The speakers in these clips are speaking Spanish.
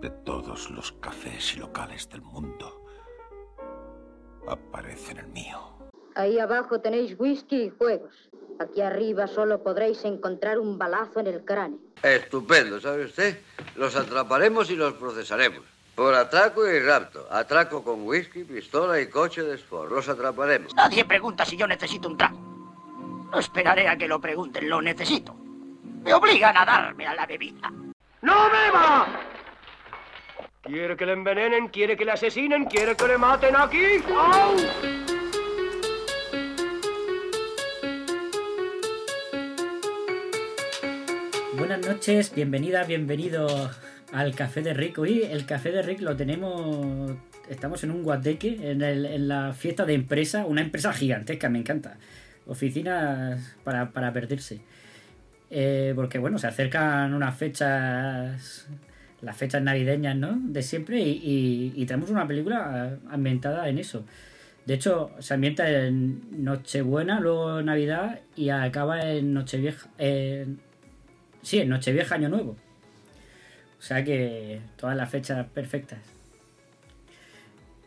de todos los cafés y locales del mundo aparece en el mío. Ahí abajo tenéis whisky y juegos. Aquí arriba solo podréis encontrar un balazo en el cráneo. Estupendo, ¿sabe usted? Los atraparemos y los procesaremos. Por atraco y rapto. Atraco con whisky, pistola y coche de sport. Los atraparemos. Nadie pregunta si yo necesito un trago. No esperaré a que lo pregunten, lo necesito. Me obligan a darme a la bebida. ¡No beba! ¿Quiere que le envenenen? ¿Quiere que le asesinen? ¿Quiere que le maten aquí? ¡Au! Buenas noches, bienvenida, bienvenido al Café de Rick. Hoy el Café de Rick lo tenemos, estamos en un guateque, en, la fiesta de empresa, una empresa gigantesca, me encanta. Oficinas para, para perderse. Eh, porque bueno, se acercan unas fechas, las fechas navideñas, ¿no? De siempre y, y- una película ambientada en eso. De hecho, se ambienta en Nochebuena, luego Navidad y acaba en Nochevieja. sí, en Nochevieja, Año Nuevo. O sea que todas las fechas perfectas.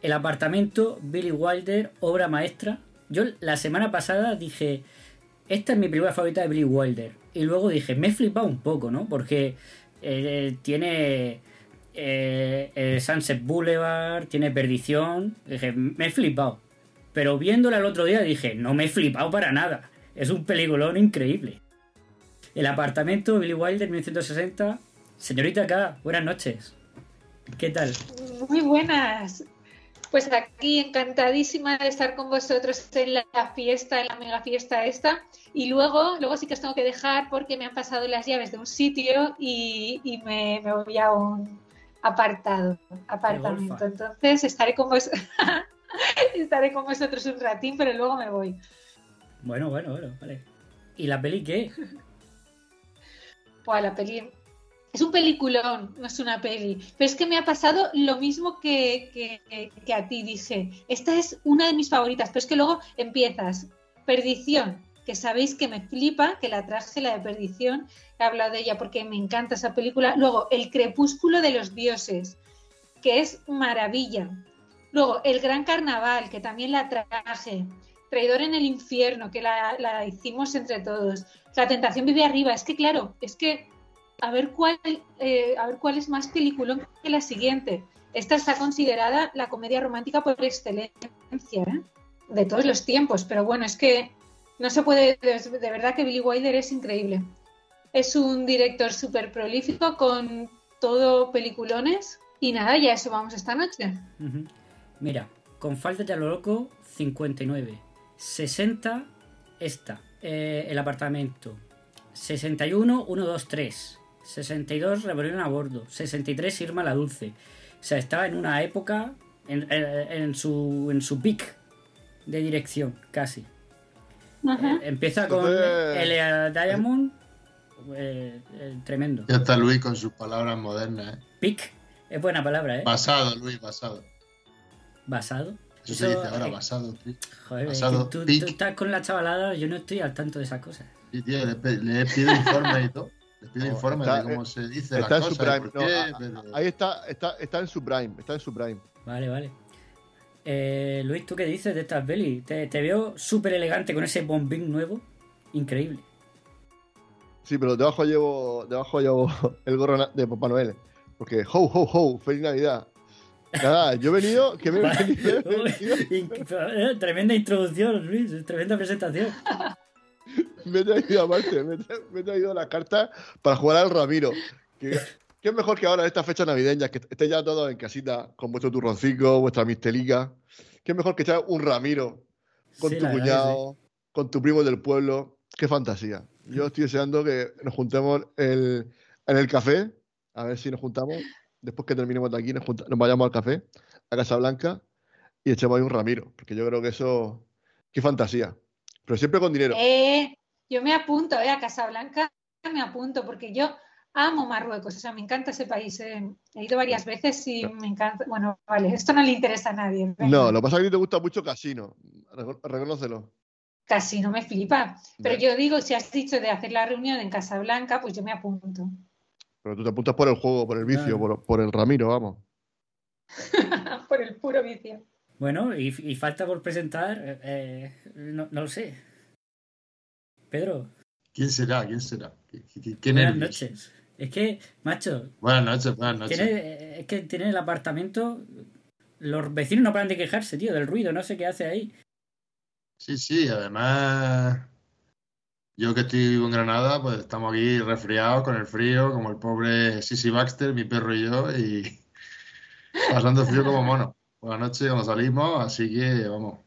El apartamento, Billy Wilder, obra maestra. Yo la semana pasada dije, esta es mi película favorita de Billy Wilder. Y luego dije, me he flipado un poco, ¿no? Porque eh, tiene eh, eh, Sunset Boulevard, tiene Perdición. Dije, me he flipado. Pero viéndola el otro día dije, no me he flipado para nada. Es un peliculón increíble. El apartamento, Billy Wilder, 1960. Señorita K, buenas noches. ¿Qué tal? Muy buenas. Pues aquí encantadísima de estar con vosotros en la fiesta, en la mega fiesta esta. Y luego, luego sí que os tengo que dejar porque me han pasado las llaves de un sitio y, y me, me voy a un apartado, apartamento. Entonces estaré con vos estaré con vosotros un ratín, pero luego me voy. Bueno, bueno, bueno, vale. ¿Y la peli qué? Buah, la peli. Es un peliculón, no es una peli. Pero es que me ha pasado lo mismo que, que- que- a ti, dije. Esta es una de mis favoritas, pero es que luego empiezas. Perdición, que sabéis que me flipa, que la traje, la de Perdición, he hablado de ella porque me encanta esa película. Luego, El crepúsculo de los dioses, que es maravilla. Luego, El gran carnaval, que también la traje. Traidor en el infierno, que la, la hicimos entre todos. La tentación vive arriba. Es que, claro, es que a ver cuál, eh, a ver cuál es más peliculón que la siguiente. Esta está considerada la comedia romántica por excelencia, ¿eh? de todos los tiempos. Pero bueno, es que no se puede, de, de verdad que Billy Wilder es increíble. Es un director súper prolífico con todo peliculones. Y nada, ya eso vamos esta noche. Mira, con falta ya lo loco, 59. 60, esta. eh, el apartamento. 61, 1, 2, 3. 62, rebelión a bordo. 63, Irma la Dulce. O sea, estaba en una época, en, en- en su, en su peak de dirección, casi. Ajá. Eh, empieza con Elia Diamond. eh, eh, tremendo. Ya está Luis con sus palabras modernas. ¿eh? Peak es buena palabra, ¿eh? Basado, Luis, basado. Basado. Eso se dice ahora, eh, basado. tío. Joder, es Basado, que tú, pic. tú estás con la chavalada, yo no estoy al tanto de esas cosas. Sí, tío, le, le pido informes y todo. Le pido No, informes está- de cómo se dice Está en su prime. no, pero- ahí está, está, está en su prime. Está en su prime. Vale, vale. Eh, Luis, ¿tú qué dices de estas pelis? Te, te veo súper elegante con ese bombín nuevo. Increíble. Sí, pero debajo llevo, debajo llevo el gorro de Papá Noel. Porque ho, ho, ho, feliz Navidad. Nada, yo he venido, que me he venido, Tremenda introducción, Luis. Tremenda presentación. Me he traído me he tra- me he traído la carta para jugar al Ramiro. Que, que es mejor que ahora en estas fechas navideñas, que estéis ya todos en casita con vuestro turroncico, vuestra mistelica. Que es mejor que echar un Ramiro con Sí, tu cuñado, con tu primo del pueblo. Qué fantasía. Yo estoy deseando que nos juntemos el- en el café, a ver si nos juntamos. Después que terminemos de aquí, nos vayamos al café, a Casa Blanca, y echemos ahí un Ramiro. Porque yo creo que eso. Qué fantasía. Pero siempre con dinero. Eh, yo me apunto eh, a Casablanca, me apunto porque yo amo Marruecos, o sea, me encanta ese país. eh. He ido varias veces y me encanta. Bueno, vale, esto no le interesa a nadie. No, lo que pasa es que a ti te gusta mucho Casino. Reco- Reconócelo. Casi no me flipa. Pero yo digo, si has dicho de hacer la reunión en Casablanca, pues yo me apunto. Pero tú te apuntas por el juego, por el vicio, por el Ramiro, vamos. Por el puro vicio. Bueno, y, y falta por presentar, eh, eh, no, no lo sé. Pedro, ¿Quién será? ¿Quién será? ¿Qué, qué- qué- buenas nervios? noches. Es que, macho, Buenas noches, buenas noches. tiene, eh, es que tiene el apartamento. Los vecinos no paran de quejarse, tío, del ruido, no sé qué hace ahí. Sí, sí, además, yo que estoy vivo en Granada, pues estamos aquí resfriados con el frío, como el pobre Sissy Baxter, mi perro y yo, y pasando frío como mono. Por la noche cuando salimos, así que vamos.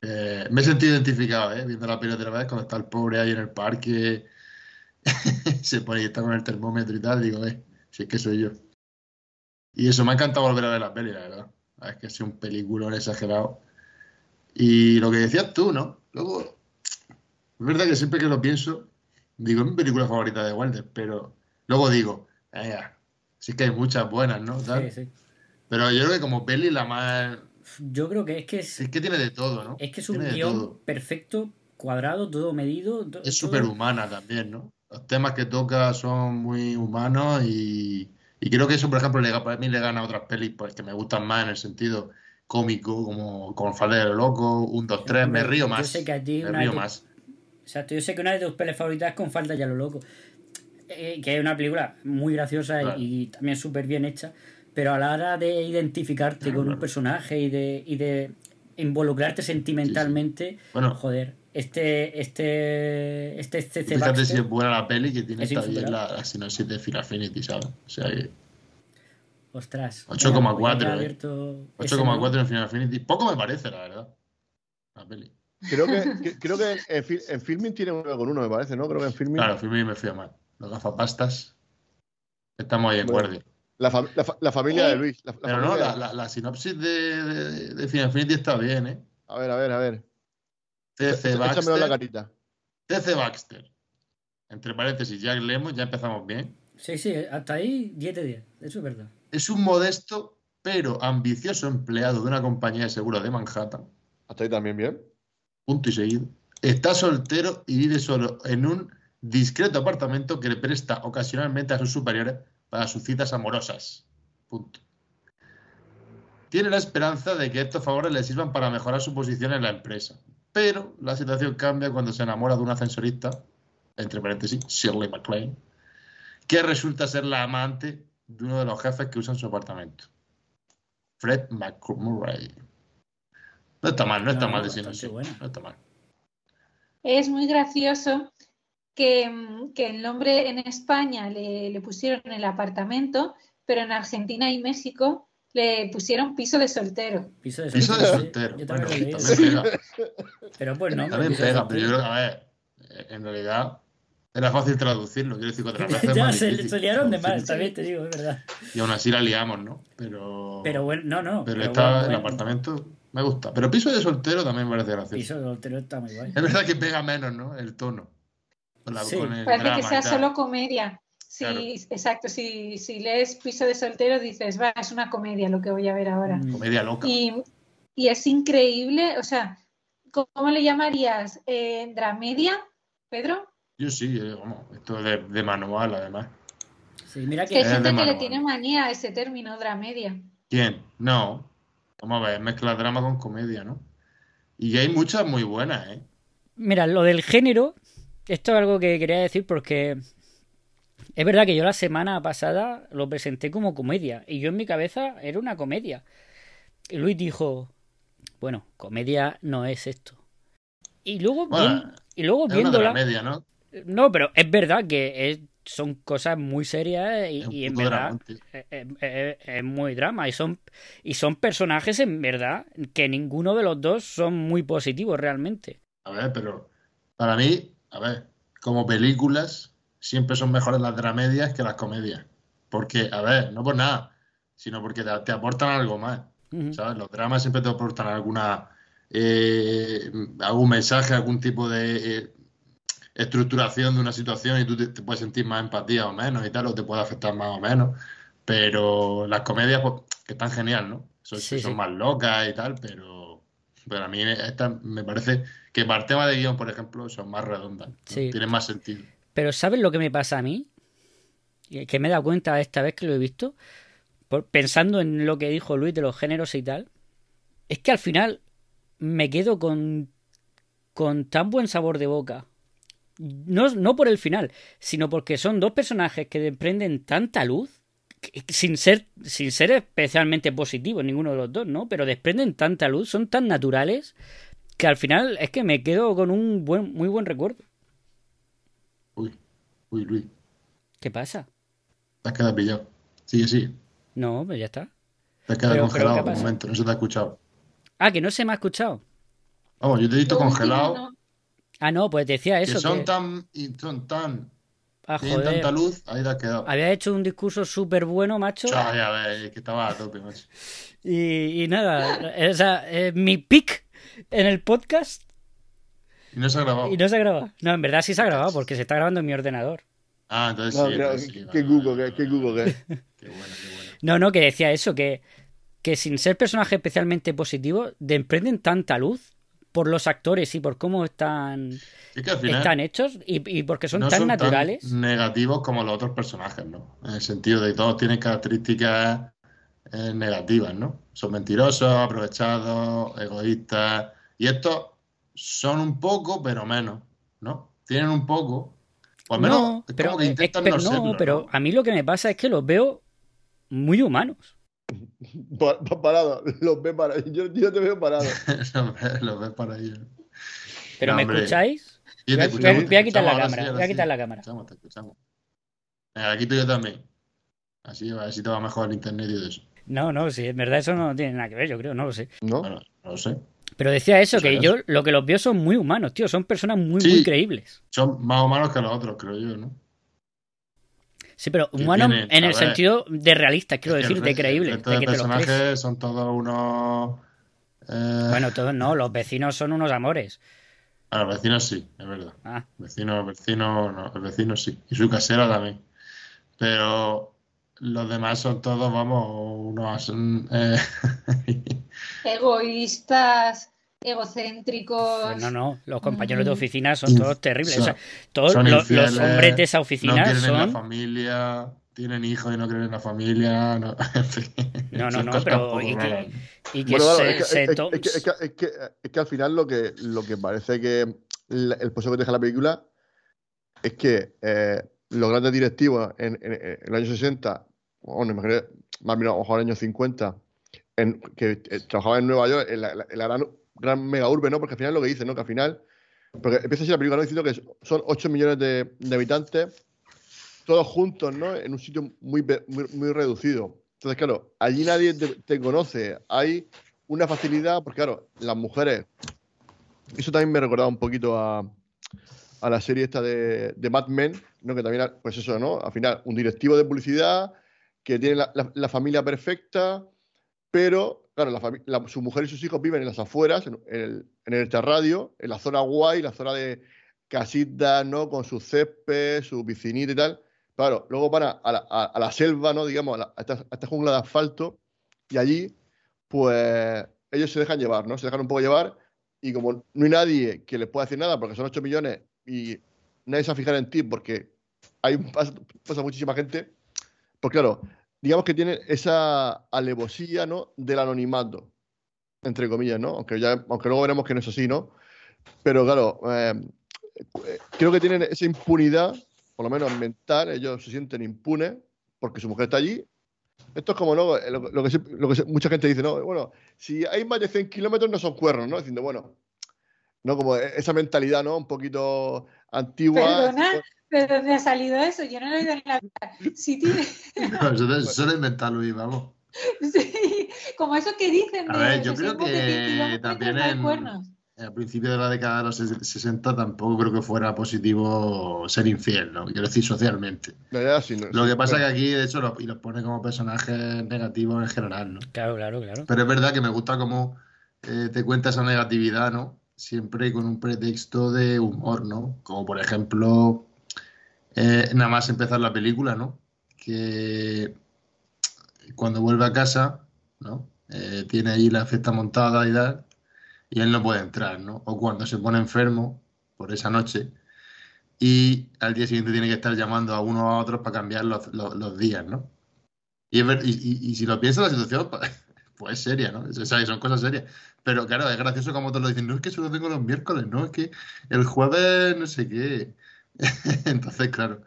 Eh, me he sentido identificado, ¿eh? Viendo la peli otra vez, cuando está el pobre ahí en el parque, se pone y está con el termómetro y tal, digo, eh, si es que soy yo. Y eso, me ha encantado volver a ver la peli, la verdad. Es que sido un peliculón exagerado. Y lo que decías tú, ¿no? Luego, es verdad que siempre que lo pienso, digo, es mi película favorita de Wilder, pero luego digo, eh, sí que hay muchas buenas, ¿no? Tal. Sí, sí. Pero yo creo que como peli la más... Yo creo que es que es, Es que tiene de todo, ¿no? es que es un Tiene guion perfecto, cuadrado, todo medido. to- Es súper humana también, ¿no? Los temas que toca son muy humanos y, y creo que eso, por ejemplo, le, para mí le gana a otras pelis pues, que me gustan más en el sentido cómico, como, como Falda de lo Loco, un, dos, tres, me río Yo más. sé que a ti Me río más. Exacto, yo sé que una de tus pelis favoritas es con falta ya lo loco. Eh, que es una película muy graciosa Claro. y también súper bien hecha. Pero a la hora de identificarte con un personaje y de, y de involucrarte sentimentalmente, Bueno, joder, este, este, este, este fíjate Baxter- si es buena la peli que tiene insuperable. la, la sinopsis de Final Affinity, ¿sabes? O sea que Ostras. 8,4, mira, pues eh. abierto ese 8,4 en Final Affinity. Poco me parece, la verdad. La peli. Creo que, que- creo que en, fil- en filming tiene un 9,1, me parece, ¿no? Creo que en filming. Claro, y me fui a mal. Los gafapastas. Estamos ahí en Bueno. guardia. La, fa- la fa- la familia Eh, de Luis. la- la Pero no, familia la, la, la sinopsis de, de, de Final está bien, ¿eh? A ver, a ver, a ver. TC en la Baxter. carita. TC Baxter. Entre paréntesis, Jack Lemmon, ya empezamos bien. Sí, sí, hasta ahí 10 de 10. Eso es verdad. Es un modesto pero ambicioso empleado de una compañía de seguros de Manhattan. Hasta ahí también bien. Punto y seguido. Está soltero y vive solo en un discreto apartamento que le presta ocasionalmente a sus superiores para sus citas amorosas. Punto. Tiene la esperanza de que estos favores le sirvan para mejorar su posición en la empresa. Pero la situación cambia cuando se enamora de un ascensorista, entre paréntesis, Shirley MacLaine, que resulta ser la amante de uno de los jefes que usan su apartamento. Fred McMurray. No está mal, no está No, mal de bastante sinopsis. buena. No está mal. Es muy gracioso que, mm, que el nombre en España le, le pusieron el apartamento, pero en Argentina y México le pusieron piso de soltero. Piso de Piso de soltero, sí. soltero. Yo Bueno, también pega. Pero pues no. También pega, pero yo soltero. creo que, a ver, en realidad era fácil traducirlo. Quiero decir que es ya se, liaron de más, también te digo, es verdad. Y aún así la liamos, ¿no? Pero, Pero bueno, no, no. pero pero está bueno, el bueno, apartamento me gusta. Pero piso de soltero también me parece gracioso. Piso de soltero está muy guay. Es verdad que pega menos, ¿no? El tono. Con, la- Sí. con el Parece drama que sea solo comedia. Sí, Claro. exacto. Si, si lees piso de soltero dices, va, es una comedia lo que voy a ver ahora. Mm. Comedia loca. Y, y es increíble, o sea, ¿cómo le llamarías? Eh, ¿Dramedia, Pedro? Yo sí, eh, vamos, esto es de, de manual, además. Sí, mira Es que hay gente que le tiene manía a ese término, dramedia. ¿Quién? No. Vamos a ver, mezcla drama con comedia, ¿no? Y hay muchas muy buenas, ¿eh? Mira, lo del género, esto es algo que quería decir porque es verdad que yo la semana pasada lo presenté como comedia y yo en mi cabeza era una comedia. Y Luis dijo, bueno, comedia no es esto. Y luego, Bueno, bien- y luego Es una viéndola, ¿no? no, pero es verdad que es- son cosas muy serias y, en verdad es- es muy drama y son y son personajes en verdad que ninguno de los dos son muy positivos realmente. A ver, pero para mí, a ver, como películas, siempre son mejores las dramedias que las comedias. Porque, a ver, no por nada, sino porque te, te aportan algo más. ¿Sabes? Los dramas siempre te aportan alguna eh, algún mensaje, algún tipo de eh, estructuración de una situación y tú te, te puedes sentir más empatía o menos y tal, o te puede afectar más o menos. Pero las comedias, pues, que están genial, ¿no? Son, Sí, son sí. más locas y tal, pero, pero a mí esta me parece que para el tema de guion, por ejemplo, son más redondas. ¿no? Sí. Tienen más sentido. Pero ¿sabes lo que me pasa a mí? que me he dado cuenta esta vez que lo he visto, por- pensando en lo que dijo Luis de los géneros y tal, es que al final me quedo con, con tan buen sabor de boca. No, no por el final, sino porque son dos personajes que desprenden tanta luz, sin ser, sin ser especialmente positivos ninguno de los dos, ¿no? Pero desprenden tanta luz, son tan naturales, que al final es que me quedo con un buen, muy buen recuerdo. Uy, uy, Luis, ¿Qué pasa? te has quedado pillado. Sigue, sigue. No, pues ya está. Te has quedado Pero- pero, congelado ¿qué por un pasa? momento, no se te ha escuchado. Ah, que no se me ha escuchado. Vamos, yo te he visto último, congelado. Ah, no, pues decía que eso. son que- tan y son tan, Ah, tienen joder. tanta luz, ahí te has quedado. Había hecho un discurso súper bueno, macho. Ya, ya ves, es que estaba a tope, macho. Y, y nada, esa es mi pick en el podcast Y no se ha grabado. y no se graba. No, en verdad sí se ha grabado porque se está grabando en mi ordenador. Ah, entonces No, sí, creo- entonces sí, qué Google, vale, qué. Google, qué. Qué bueno, qué bueno. No, no, que decía eso, que, que sin ser personajes especialmente positivos, desprenden tanta luz por los actores y por cómo están, Es que al final están hechos y, y porque son no tan son naturales. tan negativos como los otros personajes, ¿no? En el sentido de que todos tienen características eh, negativas, ¿no? Son mentirosos, aprovechados, egoístas. Y estos son un poco, pero menos, ¿no? Tienen un poco. O al menos No, es pero, como que intentan pero no pero a mí lo que me pasa es que los veo muy humanos. Pa- pa- parado, los ve parados. Yo, yo te veo parado. Los ves para ellos. ¿Pero No, me hombre. escucháis? Sí, te Voy a- escuchamos, voy a- te voy a quitar la cámara, sí, voy a sí. quitar la Te cámara. escuchamos, te escuchamos. Aquí tú y yo también. Así, a ver si te va mejor el internet y todo eso. No, no, sí, en verdad eso no tiene nada que ver, yo creo, no lo sé. ¿No? Bueno, no lo sé. Pero decía eso, que yo lo que los veo son muy humanos, tío, son personas muy, Sí. muy creíbles. Son más humanos que los otros, creo yo, ¿no? Sí, pero humanos tienen- en el ver, sentido de realistas, quiero decir, el de creíbles, resto de de que te los personajes son todos unos. eh, Bueno, todos no, los vecinos son unos amores. a los vecinos sí, es verdad. Ah, Vecinos, vecinos, no, el vecino sí. Y su casera también. Pero los demás son todos, vamos, unos. eh, Egoístas, egocéntricos. pues no, no, los compañeros de Mm. oficina son todos terribles. son- O sea, todos son lo- los, infieles, hombres de esa no oficina quieren en la son... familia, tienen hijos y no creen en la familia. No, en fin, No, no, son no, pero y que-. Y que Bueno, se, es que, se es- to- es que- es que- es que- es que al final lo que, lo que parece que el pozo que deja la película es que eh, los grandes directivos en, en, en el año 60, bueno, imagínate, más bien a lo mejor en el año 50, en, que eh, trabajaban en Nueva York, en la, gran, gran mega urbe, ¿no? Porque al final lo que dicen, ¿no? Que al final, porque empieza así la película ¿no? diciendo que son 8 millones de, habitantes, todos juntos, ¿no? En un sitio muy, muy, reducido. Entonces, claro, allí nadie te, te conoce. Hay una facilidad, porque claro, las mujeres. Eso también me recordaba un poquito a, a la serie esta de, de Mad Men, ¿no? Que también, pues eso, ¿no? Al final, un directivo de publicidad que tiene la, la- la familia perfecta, pero, claro, la su mujer y sus hijos viven en las afueras, en, el, en el terradio, en la zona guay, la zona de casitas, ¿no? Con su césped, su piscinita y tal. Claro, luego van a, a a- la selva, ¿no? Digamos, a esta, a esta jungla de asfalto, y allí, pues, ellos se dejan llevar, ¿no? Se dejan un poco llevar, y como no hay nadie que les pueda decir nada, porque son 8 millones, y nadie se va a fijar en ti, porque hay pasa, pasa muchísima gente, pues claro, digamos que tienen esa alevosía, ¿no? Del anonimato, entre comillas, ¿no? Aunque, ya, aunque luego veremos que no es así, ¿no? Pero claro, eh, eh, creo que tienen esa impunidad, por lo menos mental, ellos se sienten impunes porque su mujer está allí. Esto es como ¿no? lo, lo que, se- lo que se- mucha gente dice, ¿no? Bueno, si hay más de 100 kilómetros no son cuernos, ¿no? Diciendo, bueno, no como e- esa mentalidad, ¿no? Un poquito antigua. Perdona, ¿de dónde ha salido eso? Yo no lo he oído en la vida. Sí, tiene- No, eso, eso lo inventa Luis, vamos. sí, como eso que dicen A de ver, yo que creo son más de 100 que kilómetros, también en-. Al principio de la década de los ses- 60 tampoco creo que fuera positivo ser infiel, ¿no? Quiero decir, socialmente. No, ya, sí, no, Lo sí, que pasa pero- que aquí, de hecho, lo, y los pone como personajes negativos en general, ¿no? Claro, claro, claro. Pero es verdad que me gusta cómo eh, te cuenta esa negatividad, ¿no? Siempre con un pretexto de humor, ¿no? Como por ejemplo, eh, nada más empezar la película, ¿no? Que cuando vuelve a casa, ¿no? Eh, tiene ahí la fiesta montada y tal, y él no puede entrar, ¿no? O cuando se pone enfermo por esa noche y al día siguiente tiene que estar llamando a uno a otros para cambiar los, los- días, ¿no? Y, ver- y- y- si lo piensas, la situación pues, pues es seria, ¿no? O sea, son cosas serias. Pero claro, es gracioso como todos lo dicen, no es que solo tengo los miércoles, no, es que el jueves no sé qué. Entonces, claro.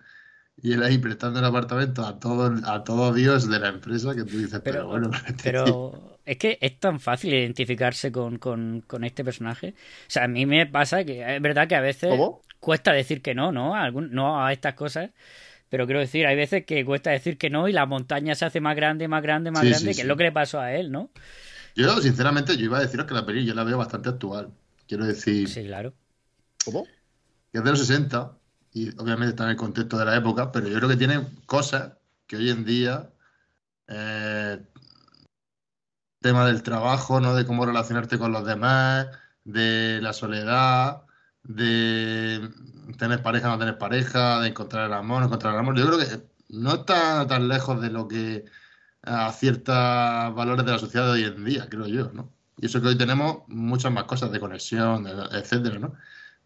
Y él ahí prestando el apartamento a todo, a todo Dios de la empresa que tú dices, pero, Pero, bueno, pero es que es tan fácil identificarse con, con, con este personaje. O sea, a mí me pasa que es verdad que a veces ¿Cómo? cuesta decir que no, ¿no? A algún- no a estas cosas. Pero quiero decir, hay veces que cuesta decir que no y la montaña se hace más grande, más grande, más Sí, grande, sí, que sí. es lo que le pasó a él, ¿no? Yo, sinceramente, yo iba a deciros que la peli yo la veo bastante actual. Quiero decir, Sí, claro. ¿Cómo? que es de los 60 y obviamente está en el contexto de la época, pero yo creo que tiene cosas que hoy en día, eh, tema del trabajo, ¿no? De cómo relacionarte con los demás, de la soledad, de tener pareja, no tener pareja, de encontrar el amor, no encontrar el amor. Yo creo que no está tan lejos de lo que a ciertos valores de la sociedad de hoy en día, creo yo, ¿no? Y eso que hoy tenemos muchas más cosas de conexión, etcétera, ¿no?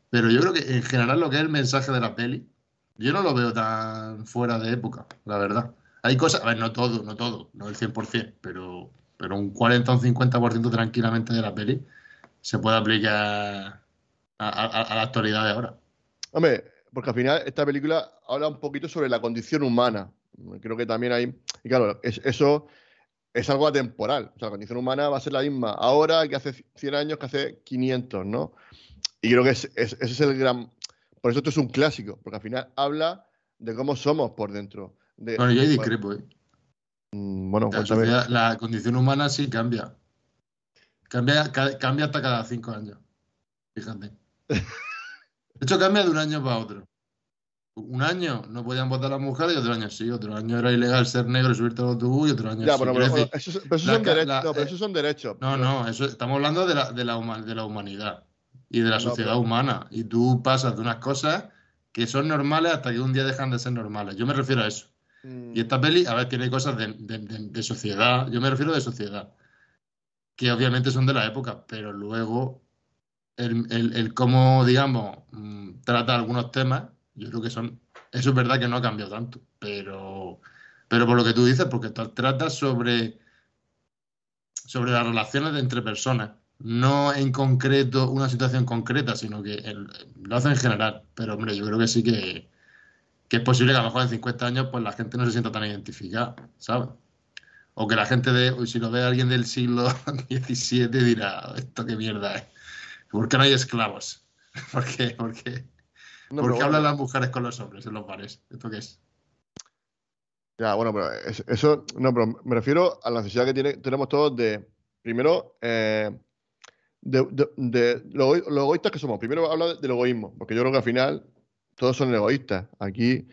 Pero yo creo que en general lo que es el mensaje de la peli, yo no lo veo tan fuera de época, la verdad. Hay cosas, a ver, no todo, no todo, no el 100%, pero, pero un 40 o un 50% tranquilamente de la peli se puede aplicar a, la actualidad de ahora. Hombre, porque al final esta película habla un poquito sobre la condición humana. Creo que también hay. Y claro, es- eso es algo atemporal. O sea, la condición humana va a ser la misma ahora que hace 100 años, que hace 500, ¿no? Y creo que es- es- ese es el gran. Por eso esto es un clásico, porque al final habla de cómo somos por dentro. De, Bueno, yo ahí discrepo, ¿eh? Mm, Bueno, La, sociedad- la condición humana sí cambia. Cambia, ca- cambia hasta cada cinco años. Fíjate. De hecho, cambia de un año para otro. Un año no podían votar las mujeres y otro año sí. Otro año era ilegal ser negro y subirte al autobús y otro año Ya, sí. pero, decir, eso, pero esos la son derechos. la- no, pero eh, esos son derechos. No, no, eso, estamos hablando de la, de la, de la humanidad y de la No, sociedad pero- humana. Y tú pasas de unas cosas que son normales hasta que un día dejan de ser normales. Yo me refiero a eso. Mm, Y esta peli, a ver, tiene cosas de, de- de- de sociedad. Yo me refiero de sociedad. Que obviamente son de la época, pero luego el, el- el cómo, digamos, mm, trata algunos temas, yo creo que son. Eso es verdad que no ha cambiado tanto, pero, pero por lo que tú dices, porque tra- trata sobre, sobre las relaciones de entre personas. No en concreto una situación concreta, sino que el- lo hace en general. Pero hombre, yo creo que sí que, que es posible que a lo mejor en 50 años pues la gente no se sienta tan identificada, ¿sabes? O que la gente de, si lo ve alguien del siglo XVII dirá, esto qué mierda es. ¿Por qué no hay esclavos? ¿Por qué? ¿Por qué? no, ¿Por pero qué hablan bueno. las mujeres con los hombres en los bares? ¿Esto qué es? Ya, bueno, pero es- eso, no, pero me refiero a la necesidad que tiene, tenemos todos de, primero, eh, de, de- de lo, ego- lo egoístas que somos. Primero habla del egoísmo, porque yo creo que al final todos son egoístas aquí,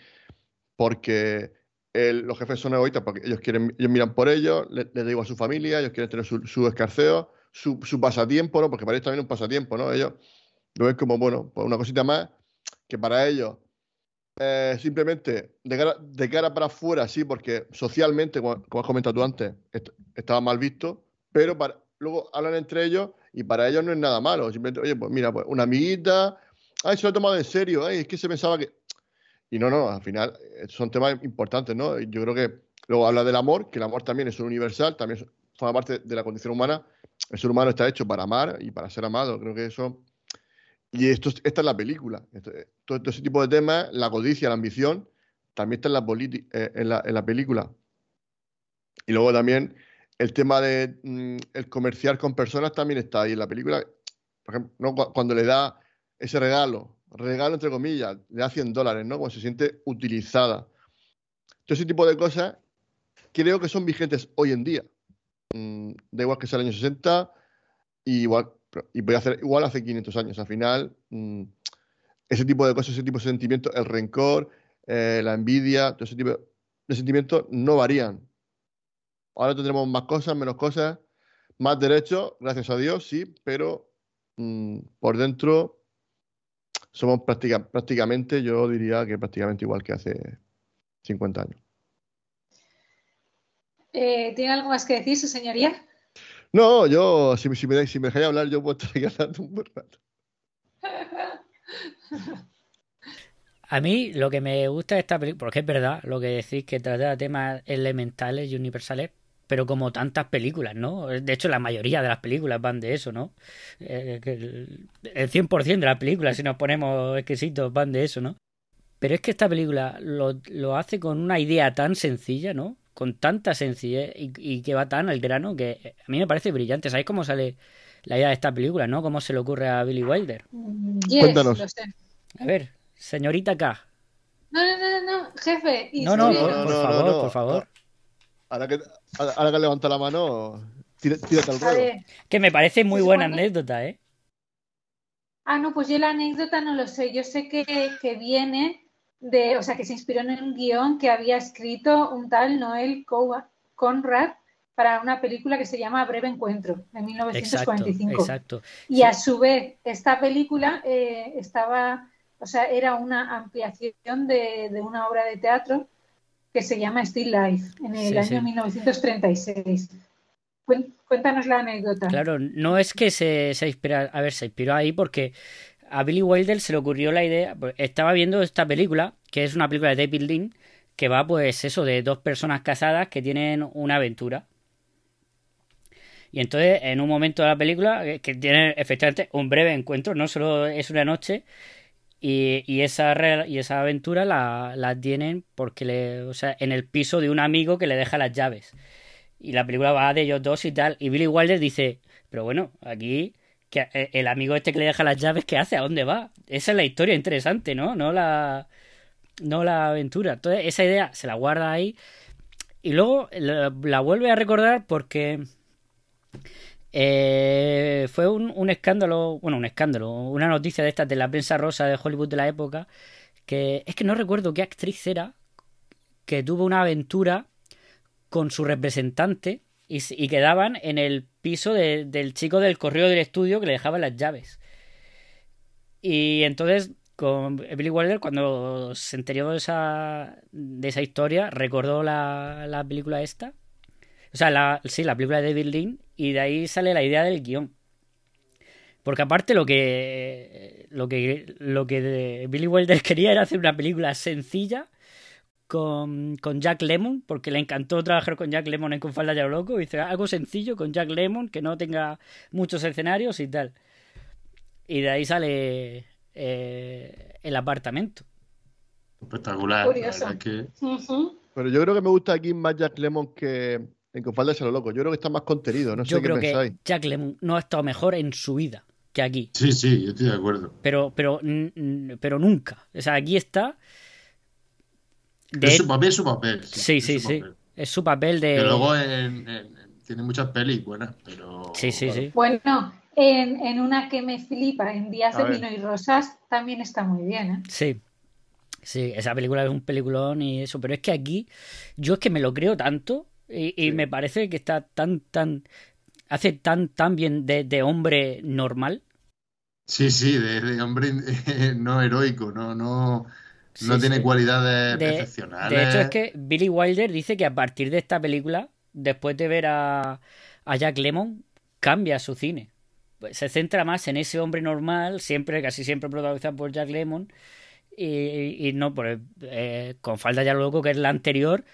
porque los jefes son egoístas, porque ellos quieren, ellos miran por ellos, le- les da a su familia, ellos quieren tener su, su escarceo, su, su pasatiempo, ¿no? Porque para ellos también es un pasatiempo, ¿no? Ellos lo ven como, bueno, pues una cosita más que para ellos eh, simplemente de cara, de cara para afuera, sí, porque socialmente, como, has comentado tú antes, est- estaba mal visto, pero para, luego hablan entre ellos y para ellos no es nada malo. Simplemente, oye, pues mira, pues una amiguita, ay, se lo he tomado en serio, ay, es que se pensaba que. Y no, no, al final eh, son temas importantes, ¿no? Yo creo que luego habla del amor, que el amor también es un universal, también forma parte de la condición humana. El ser humano está hecho para amar y para ser amado. Creo que eso. Y esto, es- esta es la película. Eh, todo, todo ese tipo de temas, la codicia, la ambición, también está en la, eh, en la, en la película. Y luego también el tema de mm, el comerciar con personas también está ahí en la película. Por ejemplo, ¿no? Cu- cuando le da ese regalo, regalo entre comillas, le da 100 dólares, ¿no? Cuando se siente utilizada. Todo ese tipo de cosas creo que son vigentes hoy en día. Mm, da igual que sea el año 60, y igual, y voy a hacer igual hace 500 años. Al final, mm, ese tipo de cosas, ese tipo de sentimientos, el rencor, eh, la envidia, todo ese tipo de sentimientos no varían. Ahora tendremos más cosas, menos cosas, más derechos, gracias a Dios, sí, pero mm, por dentro somos práctica- prácticamente, yo diría que prácticamente igual que hace 50 años. Eh, ¿Tiene algo más que decir, su señoría? No, yo, si, si me, si me dejáis hablar, yo puedo estar aquí hablando un buen rato. A mí lo que me gusta de esta película, porque es verdad lo que decís, que trata temas elementales y universales, pero como tantas películas, ¿no? De hecho, la mayoría de las películas van de eso, ¿no? Eh, el el 100% de las películas, si nos ponemos exquisitos, van de eso, ¿no? Pero es que esta película lo, lo hace con una idea tan sencilla, ¿no? Con tanta sencillez y, y que va tan al grano que a mí me parece brillante. ¿Sabéis cómo sale la idea de esta película, no? ¿Cómo se le ocurre a Billy Wilder? Yes, Cuéntanos. lo sé. A ver, señorita K. No, no, no, no, no, jefe. y No, no, por, no, por no, favor, no. por favor. Ahora que, ahora que levanta la mano, tira- tírate al ruedo. Que me parece muy buena anécdota, ¿eh? Ah, no, pues yo la anécdota no lo sé. Yo sé que, que viene de, o sea, que se inspiró en un guion que había escrito un tal Noel Conrad para una película que se llama Breve Encuentro, de Exacto, 1945. exacto. Y a su vez, esta película eh, estaba, o sea, era una ampliación de, de una obra de teatro que se llama Still Life, en el Sí, año sí. 1936. Cuen- Cuéntanos la anécdota. Claro, no es que se, se inspira, a ver, se inspiró ahí porque a Billy Wilder se le ocurrió la idea, pues, estaba viendo esta película, que es una película de David Lean, que va pues eso, de dos personas casadas que tienen una aventura. Y entonces, en un momento de la película, eh, que tienen efectivamente un breve encuentro, no solo es una noche, y, esa, y esa aventura la, la tienen porque le, o sea, en el piso de un amigo que le deja las llaves. Y la película va de ellos dos y tal. Y Billy Wilder dice, pero bueno, aquí que eh, el amigo este que le deja las llaves, ¿qué hace? ¿A dónde va? Esa es la historia interesante, ¿no? No la, no la aventura. Entonces, esa idea se la guarda ahí. Y luego la vuelve a recordar porque eh, fue un, escándalo, bueno, un escándalo, una noticia de estas de la prensa rosa de Hollywood de la época, que es que no recuerdo qué actriz era, que tuvo una aventura con su representante y, quedaban en el piso de- del chico del correo del estudio que le dejaba las llaves. Y entonces, con Billy Wilder, cuando se enteró de esa, de esa historia, recordó la, la película esta. O sea, sí, la película de David Lean, y de ahí sale la idea del guion. Porque aparte lo que, lo que, lo que Billy Wilder quería era hacer una película sencilla con, con Jack Lemmon, porque le encantó trabajar con Jack Lemmon en Con falda ya lo loco. Dice algo sencillo con Jack Lemmon, que no tenga muchos escenarios y tal. Y de ahí sale eh, el apartamento. Espectacular. Curioso. La verdad es que Ujú. Pero yo creo que me gusta aquí más Jack Lemon que en Confalda a lo loco. Yo creo que está más contenido. No sé Yo qué creo pensáis. que Jack Lemmon no ha estado mejor en su vida que aquí. sí, sí, yo estoy de acuerdo. Pero, pero, pero nunca. O sea, aquí está. De- Es su papel, es su papel. sí, sí, su sí. papel. Es su papel de. Que luego en- en- tiene muchas pelis buenas, pero. Sí, sí, claro, sí. Bueno, en, en una que me flipa, en Días A de ver. Vino y Rosas, también está muy bien, ¿eh? Sí. Sí, esa película es un peliculón y eso. Pero es que aquí, yo es que me lo creo tanto y, y me parece que está tan, tan. Hace tan, tan bien de, de hombre normal. Sí, sí, de, de hombre eh, no heroico, no, no, Sí, no tiene sí. cualidades De, excepcionales. de hecho, es que Billy Wilder dice que a partir de esta película, después de ver a, a Jack Lemmon, cambia su cine. Pues se centra más en ese hombre normal, siempre, casi siempre protagonizado por Jack Lemmon, y, y no por eh, con falda ya lo loco, que es la anterior,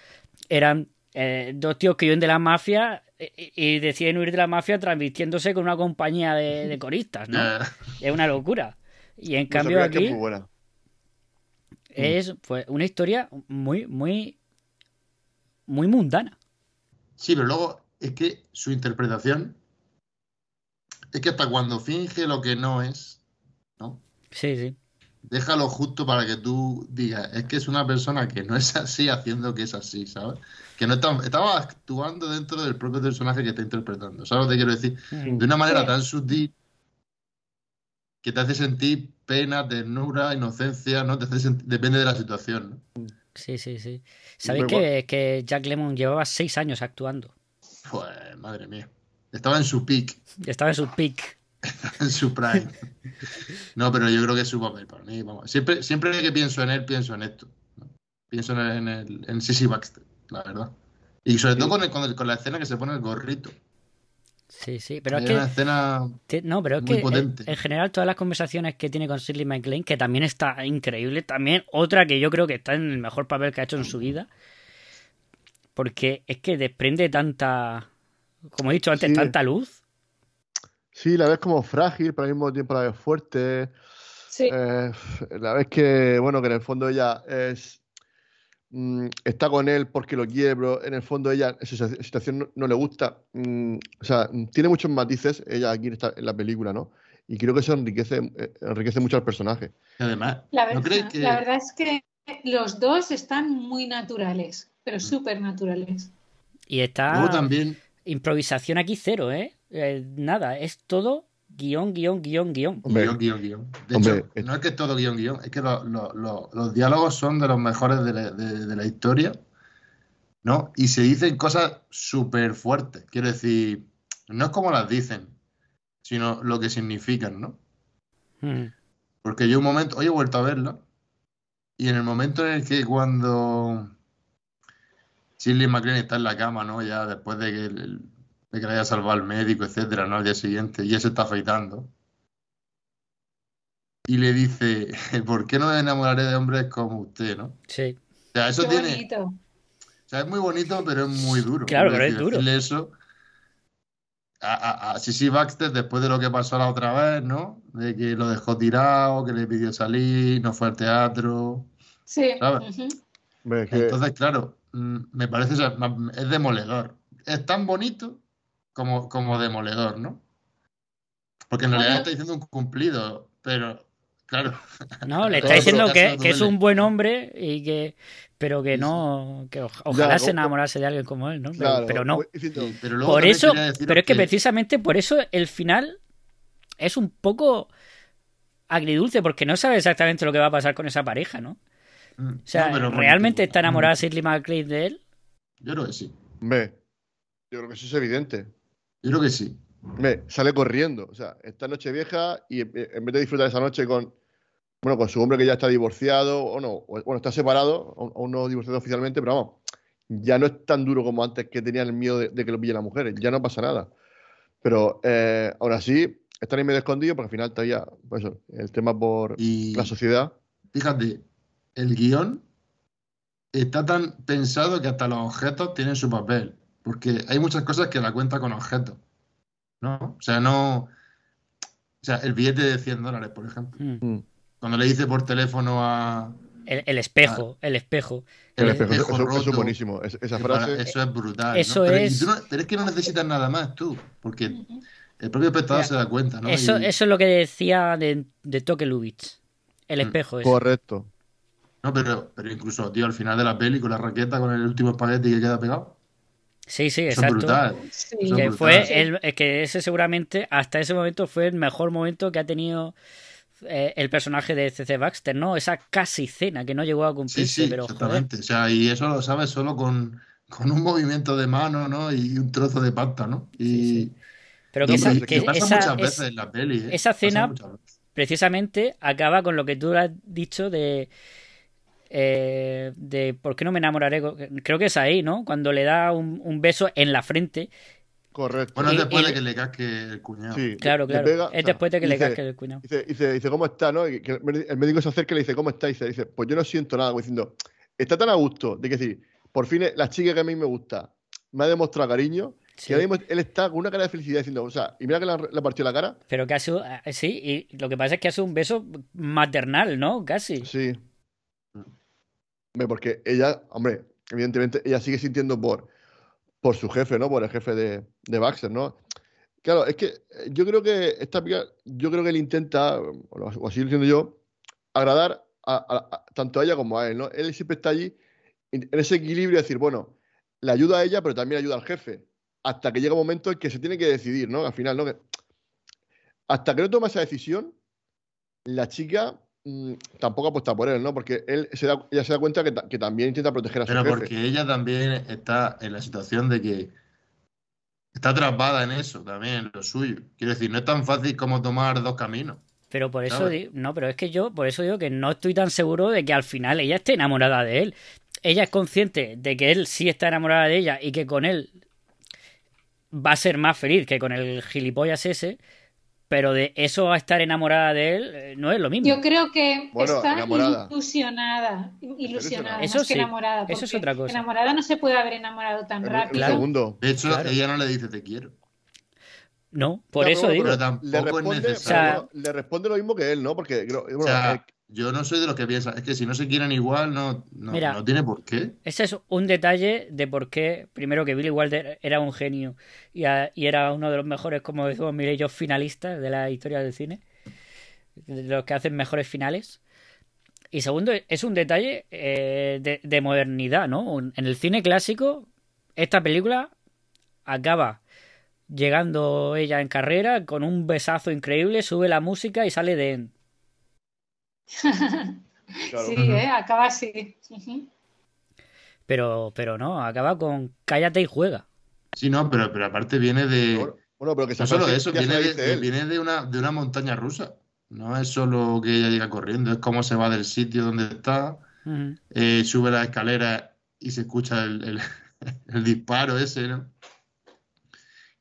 eran eh, dos tíos que viven de la mafia y, y deciden huir de la mafia transmitiéndose con una compañía de, de coristas, ¿no? Eh, Es una locura. Y en cambio aquí es muy buena. es pues, una historia muy, muy, muy mundana. sí, pero luego es que su interpretación es que hasta cuando finge lo que no es, ¿no? Sí, sí. Déjalo justo para que tú digas, es que es una persona que no es así haciendo que es así, ¿sabes? Que no está, estaba actuando dentro del propio personaje que está interpretando, ¿sabes lo que quiero decir? De una manera tan sutil que te hace sentir pena, ternura, inocencia, ¿no? Te hace sentir- depende de la situación, ¿no? Sí, sí, sí. ¿Sabéis que, que Jack Lemmon llevaba seis años actuando? Pues, madre mía. Estaba en su peak, Estaba en su peak. en su prime. No, pero yo creo que es su papel para mí. Vamos. Siempre, siempre que pienso en él, pienso en esto. ¿no? Pienso en, el, en, el, en Sissy Baxter, la verdad. Y sobre todo con, el- con, la escena que se pone el gorrito. Sí, sí, pero Hay es que... una escena Ti- No, pero es Muy que en, general todas las conversaciones que tiene con Shirley MacLaine, que también está increíble, también otra que yo creo que está en el mejor papel que ha hecho en su vida, porque es que desprende tanta, como he dicho antes, Sí. tanta luz. Sí, la ves como frágil, pero al mismo tiempo la ves fuerte. Sí. Eh, la ves que, bueno, que en el fondo ella es mm, está con él porque lo quiere, pero en el fondo ella esa situa- situación no, no le gusta. Mm, o sea, tiene muchos matices ella aquí en, esta- en la película, ¿no? Y creo que eso enriquece, eh, enriquece mucho al personaje. Además, La ¿no verdad, crees que la verdad es que los dos están muy naturales, pero súper naturales. Y está luego también improvisación aquí cero, ¿eh? Eh, Nada, es todo guion, guion, guion, guion. Hombre, Guión, guion, guion. De Hombre, hecho, es- no es que es todo guion, guion, es que lo- lo- lo- los diálogos son de los mejores de la, de- de la historia, ¿no? Y se dicen cosas súper fuertes. Quiero decir, no es como las dicen, sino lo que significan, ¿no? Mm. Porque yo un momento, hoy he vuelto a verla, y en el momento en el que cuando Shirley MacLaine está en la cama, ¿no? Ya después de que, el- de que le haya salvado al médico, etcétera, ¿no? Al día siguiente, y él se está afeitando. Y le dice, ¿por qué no me enamoraré de hombres como usted, ¿no? Sí. O sea, eso Qué tiene, bonito. o sea, es muy bonito, pero es muy duro. Claro, pero es duro. decirle eso a, a, a Sissy Baxter después de lo que pasó la otra vez, ¿no? De que lo dejó tirado, que le pidió salir, no fue al teatro. Sí. ¿Sabes? Entonces, claro, mm, me parece, o sea, ma- es demoledor. Es tan bonito como, como demoledor, ¿no? Porque en realidad Bueno. está diciendo un cumplido, pero, claro, No, le está diciendo que, que es un buen hombre y que pero que no que o- ojalá se enamorase de alguien como él, ¿no? Pero, claro, pero no. sí, pero luego Por eso, pero es que precisamente por eso el final es un poco agridulce porque no sabe exactamente lo que va a pasar con esa pareja, ¿no? Mm, O sea, no, pero es ¿realmente está enamorada Shirley MacLaine de él? Yo creo que sí. hombre, yo creo que eso es evidente. Yo creo que sí. Me sale corriendo. O sea, esta noche vieja y en en vez de disfrutar esa noche con, bueno, con su hombre que ya está divorciado o no, o- bueno, está separado, aún no divorciado oficialmente, pero vamos, ya no es tan duro como antes que tenían el miedo de, de que lo pillen las mujeres. Ya no pasa nada. Pero eh, aún así, están ahí medio escondidos porque al final todavía, pues eso, el tema por Y la sociedad. fíjate, el guion está tan pensado que hasta los objetos tienen su papel. Porque hay muchas cosas que la cuenta con objetos. ¿No? O sea, no. O sea, el billete de 100 dólares, por ejemplo. Mm. Mm. Cuando le dice por teléfono a. El, el espejo, el espejo. El Eh, espejo, eso, espejo eso- eso es roto, buenísimo. Es- esa para- frase. eso es brutal. Eso ¿no? Pero, es- no- pero es que no necesitas nada más tú. Porque el propio espectador se da cuenta, ¿no? Eso, Y- eso es lo que decía de, de Toke Lubitsch. El Mm. espejo ese. Correcto. No, pero, pero incluso, tío, al final de la peli con la raqueta, con el último espagueti que queda pegado. Sí, sí, exacto. Sí. Que brutal. fue el, es que ese seguramente hasta ese momento fue el mejor momento que ha tenido eh, el personaje de CC Baxter, ¿no? Esa casi cena que no llegó a Sí, cumplirse, sí, pero joder. exactamente. O sea, y eso lo sabes solo con, con un movimiento de mano, ¿no? Y un trozo de pasta, ¿no? Y Sí, sí. Pero que No, esa, pero que pasa esa- muchas es- veces en la peli, ¿eh? esa cena- precisamente acaba con lo que tú has dicho de eh, de por qué no me enamoraré creo que es ahí no cuando le da un, un beso en la frente Correcto. Bueno, es después y- de que le casque el cuñado. Sí, claro le claro pega, o es sea, después de que le dice- casque el cuñado Dice, dice, dice, ¿cómo está? ¿no? Y que el médico- se acerca y le dice, ¿cómo está? Y dice, dice, pues yo no siento nada, como diciendo, está tan a gusto, de que decir, por fin la chica que a mí me gusta me ha demostrado cariño, Sí. que ahora mismo él está con una cara de felicidad diciendo, o sea, y mira que le, ha- le ha partido la cara. pero que ha sido eh, sí y lo que pasa es que ha sido un beso maternal no casi Sí. Porque ella, hombre, evidentemente ella sigue sintiendo por, por su jefe, ¿no? Por el jefe de, de Baxter, ¿no? Claro, es que eh, yo creo que esta pica- yo creo que él intenta, o así lo entiendo yo, agradar tanto a ella como a él, ¿no? Él siempre está allí en ese equilibrio de decir, bueno, le ayuda a ella, pero también ayuda al jefe. Hasta que llega un momento en que se tiene que decidir, ¿no? Al final, ¿no? Hasta que no toma esa decisión, la chica mm, tampoco apuesta por él, ¿no? Porque él se da, ella se da cuenta que, que también intenta proteger a su Pero jefe. porque ella también está en la situación de que está atrapada en eso también, en lo suyo. Quiero decir, no es tan fácil como tomar dos caminos. pero por eso no pero es que yo por eso digo que no estoy tan seguro de que al final ella esté enamorada de él ella es consciente de que él sí está enamorada de ella y que con él va a ser más feliz que con el gilipollas ese, pero de eso a estar enamorada de él eh, no es lo mismo. Yo creo que Bueno, está enamorada. ilusionada. Ilusionada, Eso más que sí, enamorada. eso es otra cosa. Enamorada no se puede haber enamorado tan rápido. en un segundo. De hecho, Claro. ella no le dice te quiero. No, por No, eso no, digo. Pero tampoco Le es responde, le lo mismo que él, ¿no? Porque creo- bueno, O sea, yo no soy de los que piensa. Es que si no se quieren igual, no, no, Mira. no tiene por qué. Ese es un detalle de por qué, primero, que Billy Wilder era un genio y, a- y era uno de los mejores, como decimos, mire yo, finalistas de la historia del cine, de los que hacen mejores finales. Y segundo, es un detalle eh, de, de modernidad, ¿no? En el cine clásico, esta película acaba llegando ella en carrera con un besazo increíble, sube la música y sale de... claro. Sí, ¿eh? acaba así. Pero, pero no, acaba con cállate y juega. Sí, no, pero, pero aparte viene de. Bueno, pero que No solo eso, viene, de, viene una, de una montaña rusa. No es solo que ella llega corriendo, es cómo se va del sitio donde está, eh, sube la escalera y se escucha el, el- el disparo ese, ¿no?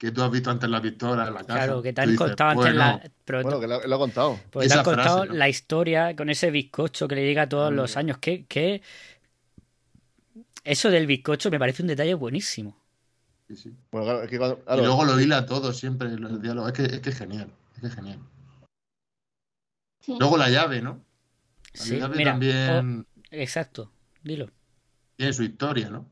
Que tú has visto antes la pistola en la casa. Claro, que te han dices, contado antes bueno, la... pero Bueno, que lo, lo ha contado. Pues te han contado frase, ¿no? la historia con ese bizcocho que le llega todos los años. Que, que eso del bizcocho me parece un detalle buenísimo. sí, sí. Bueno, claro, es que cuando- Y luego lo hila todo siempre, el diálogo. Es que, es que es genial, es que es genial. Luego la llave, ¿no? La Sí, llave mira, también oh, exacto, dilo. tiene su historia, ¿no?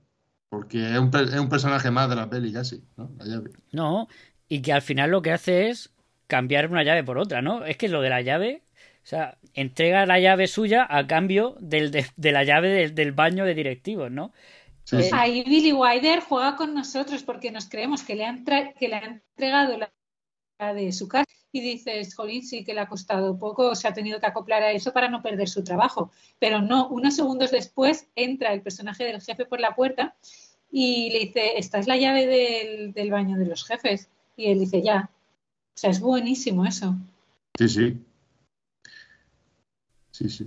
Porque es un, es un personaje más de la peli casi, ¿no? La llave. No, y que al final lo que hace es cambiar una llave por otra, ¿no? Es que lo de la llave, o sea, entrega la llave suya a cambio del, de, de la llave del, del baño de directivos, ¿no? Sí, sí. Ahí Billy Wilder juega con nosotros porque nos creemos que le han, tra- que le han entregado la la de su casa y dices, jolín, sí que le ha costado poco, se ha tenido que acoplar a eso para no perder su trabajo. Pero no, unos segundos después entra el personaje del jefe por la puerta y le dice, esta es la llave del, del baño de los jefes. Y él dice, ya. O sea, es buenísimo eso. Sí, sí. Sí, sí.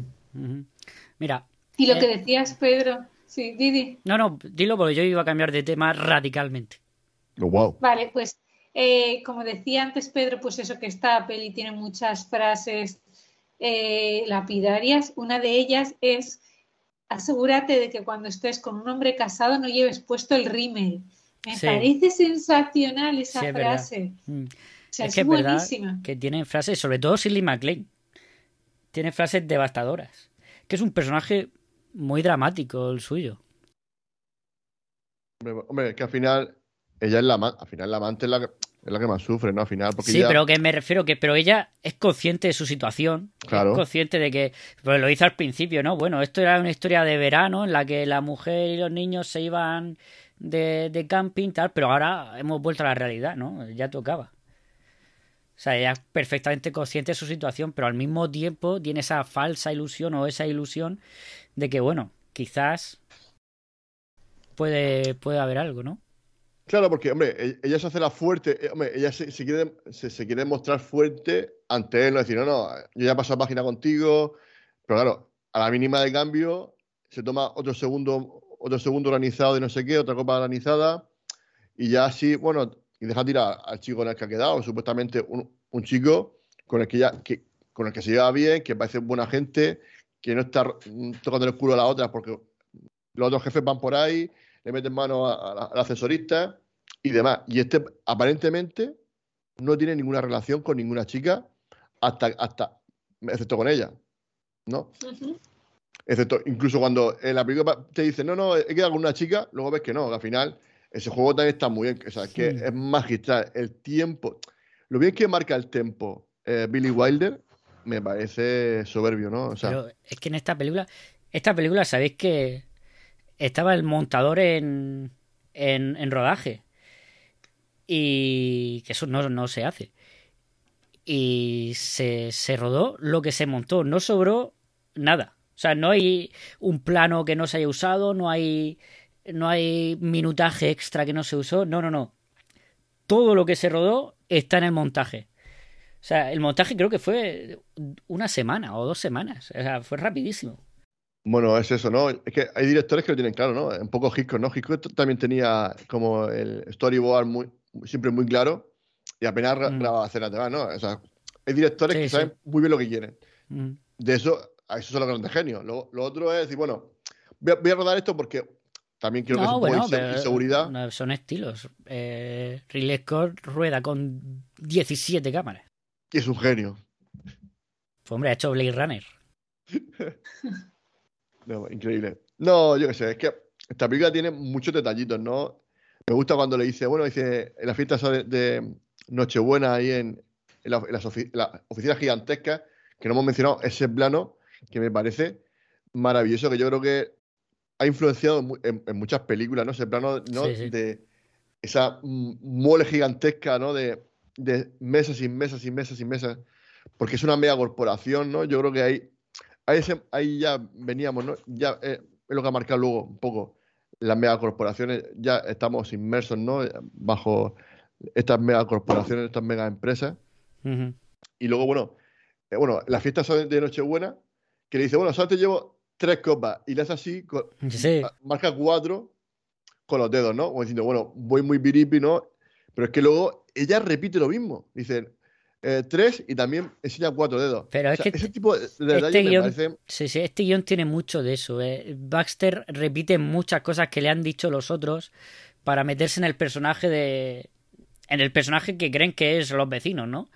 Mira, Y lo Eh. que decías, Pedro, sí, Didi. no, no, dilo porque yo iba a cambiar de tema radicalmente. oh, wow. Vale, pues eh, como decía antes Pedro, pues eso que esta peli tiene muchas frases eh, lapidarias. Una de ellas es asegúrate de que cuando estés con un hombre casado no lleves puesto el rímel. Me Sí. parece sensacional esa Sí, es verdad. frase. Mm. O sea, es es, que es verdad buenísima. que tiene frases, sobre todo Shirley MacLaine, tiene frases devastadoras. Que es un personaje muy dramático el suyo. Hombre, hombre, que al final ella es la al final la amante es la que, es la que más sufre, ¿no? Al final, porque Sí, ella- pero que me refiero que, pero ella es consciente de su situación, Claro. es consciente de que, pues lo hizo al principio, ¿no? Bueno, esto era una historia de verano en la que la mujer y los niños se iban de, de camping, tal, pero ahora hemos vuelto a la realidad, ¿no? Ya tocaba. O sea, ella es perfectamente consciente de su situación, pero al mismo tiempo tiene esa falsa ilusión o esa ilusión de que, bueno, quizás puede, puede haber algo, ¿no? Claro, porque, hombre, e- ella se hace la fuerte, eh, hombre, ella se, quiere, se, quiere mostrar fuerte ante él, no decir, no, no, yo ya paso página contigo, pero claro, a la mínima de cambio se toma otro segundo, otro segundo organizado de no sé qué, otra copa organizada, y ya así, bueno, y deja tirar al chico con el que ha quedado, supuestamente un, chico con el que ya, con el que se lleva bien, que parece buena gente, que no está tocando el culo a la otra porque los otros jefes van por ahí, le meten mano al asesorista y demás. Y este aparentemente no tiene ninguna relación con ninguna chica hasta, hasta excepto con ella, ¿no? Excepto, incluso cuando en la película te dicen, no, no, he quedado con una chica, luego ves que no, que al final ese juego también está muy bien, o sea, que Sí. es magistral. El tiempo, lo bien que marca el tiempo eh, Billy Wilder, me parece soberbio, ¿no? O sea, Pero es que en esta película, esta película, sabéis que estaba el montador en, en, rodaje. Y que eso no, no se hace. Y se, se rodó lo que se montó, no sobró nada. O sea, no hay un plano que no se haya usado, no hay, no hay minutaje extra que no se usó. No, no, no. Todo lo que se rodó está en el montaje. O sea, el montaje creo que fue una semana o dos semanas. O sea, fue rapidísimo. Bueno, es eso, ¿no? Es que hay directores que lo tienen claro, ¿no? Un poco Hitchcock, ¿no? Hitchcock también tenía como el storyboard muy, siempre muy claro y apenas Mm. graba escenas de más, ¿no? O sea, hay directores Sí, que sí. saben muy bien lo que quieren. Mm. De eso, a eso son los grandes genios. Lo, lo otro es decir, bueno, voy a, voy a rodar esto porque también que es No, un poco bueno, pero inseguridad. no, son estilos. Eh, Ridley Scott rueda con 17 cámaras. Y es un genio. Pues hombre, ha hecho Blade Runner. No, increíble. No, yo qué sé, es que esta película tiene muchos detallitos, ¿no? Me gusta cuando le dice, bueno, dice, en la fiesta de, Nochebuena ahí en, en, la- en las ofi- la oficinas gigantescas, que no hemos mencionado, ese plano que me parece maravilloso, que yo creo que ha influenciado en, en muchas películas, ¿no? Ese plano, ¿no? Sí, sí. De esa mole gigantesca, ¿no? De, de mesas y mesas y mesas y mesas, porque es una mega corporación, ¿no? Yo creo que ahí, ahí, ya veníamos, ¿no? Ya eh, es lo que ha marcado luego un poco las megacorporaciones, ya estamos inmersos, ¿no? Bajo estas megacorporaciones, estas mega empresas. Y luego, bueno, eh, bueno, la fiesta son de Nochebuena, que le dice, bueno, solo te llevo tres copas, y le hace así, con- Sí. a- marca cuatro con los dedos, ¿no? Como diciendo, bueno, voy muy biripi, ¿no? Pero es que luego ella repite lo mismo. Dice eh, tres y también enseña cuatro dedos. Pero O es sea, que ese tipo de este detalles me guión- parece... Sí, sí, este guion tiene mucho de eso. eh. Baxter repite muchas cosas que le han dicho los otros para meterse en el personaje de. En el personaje que creen que es los vecinos, ¿no?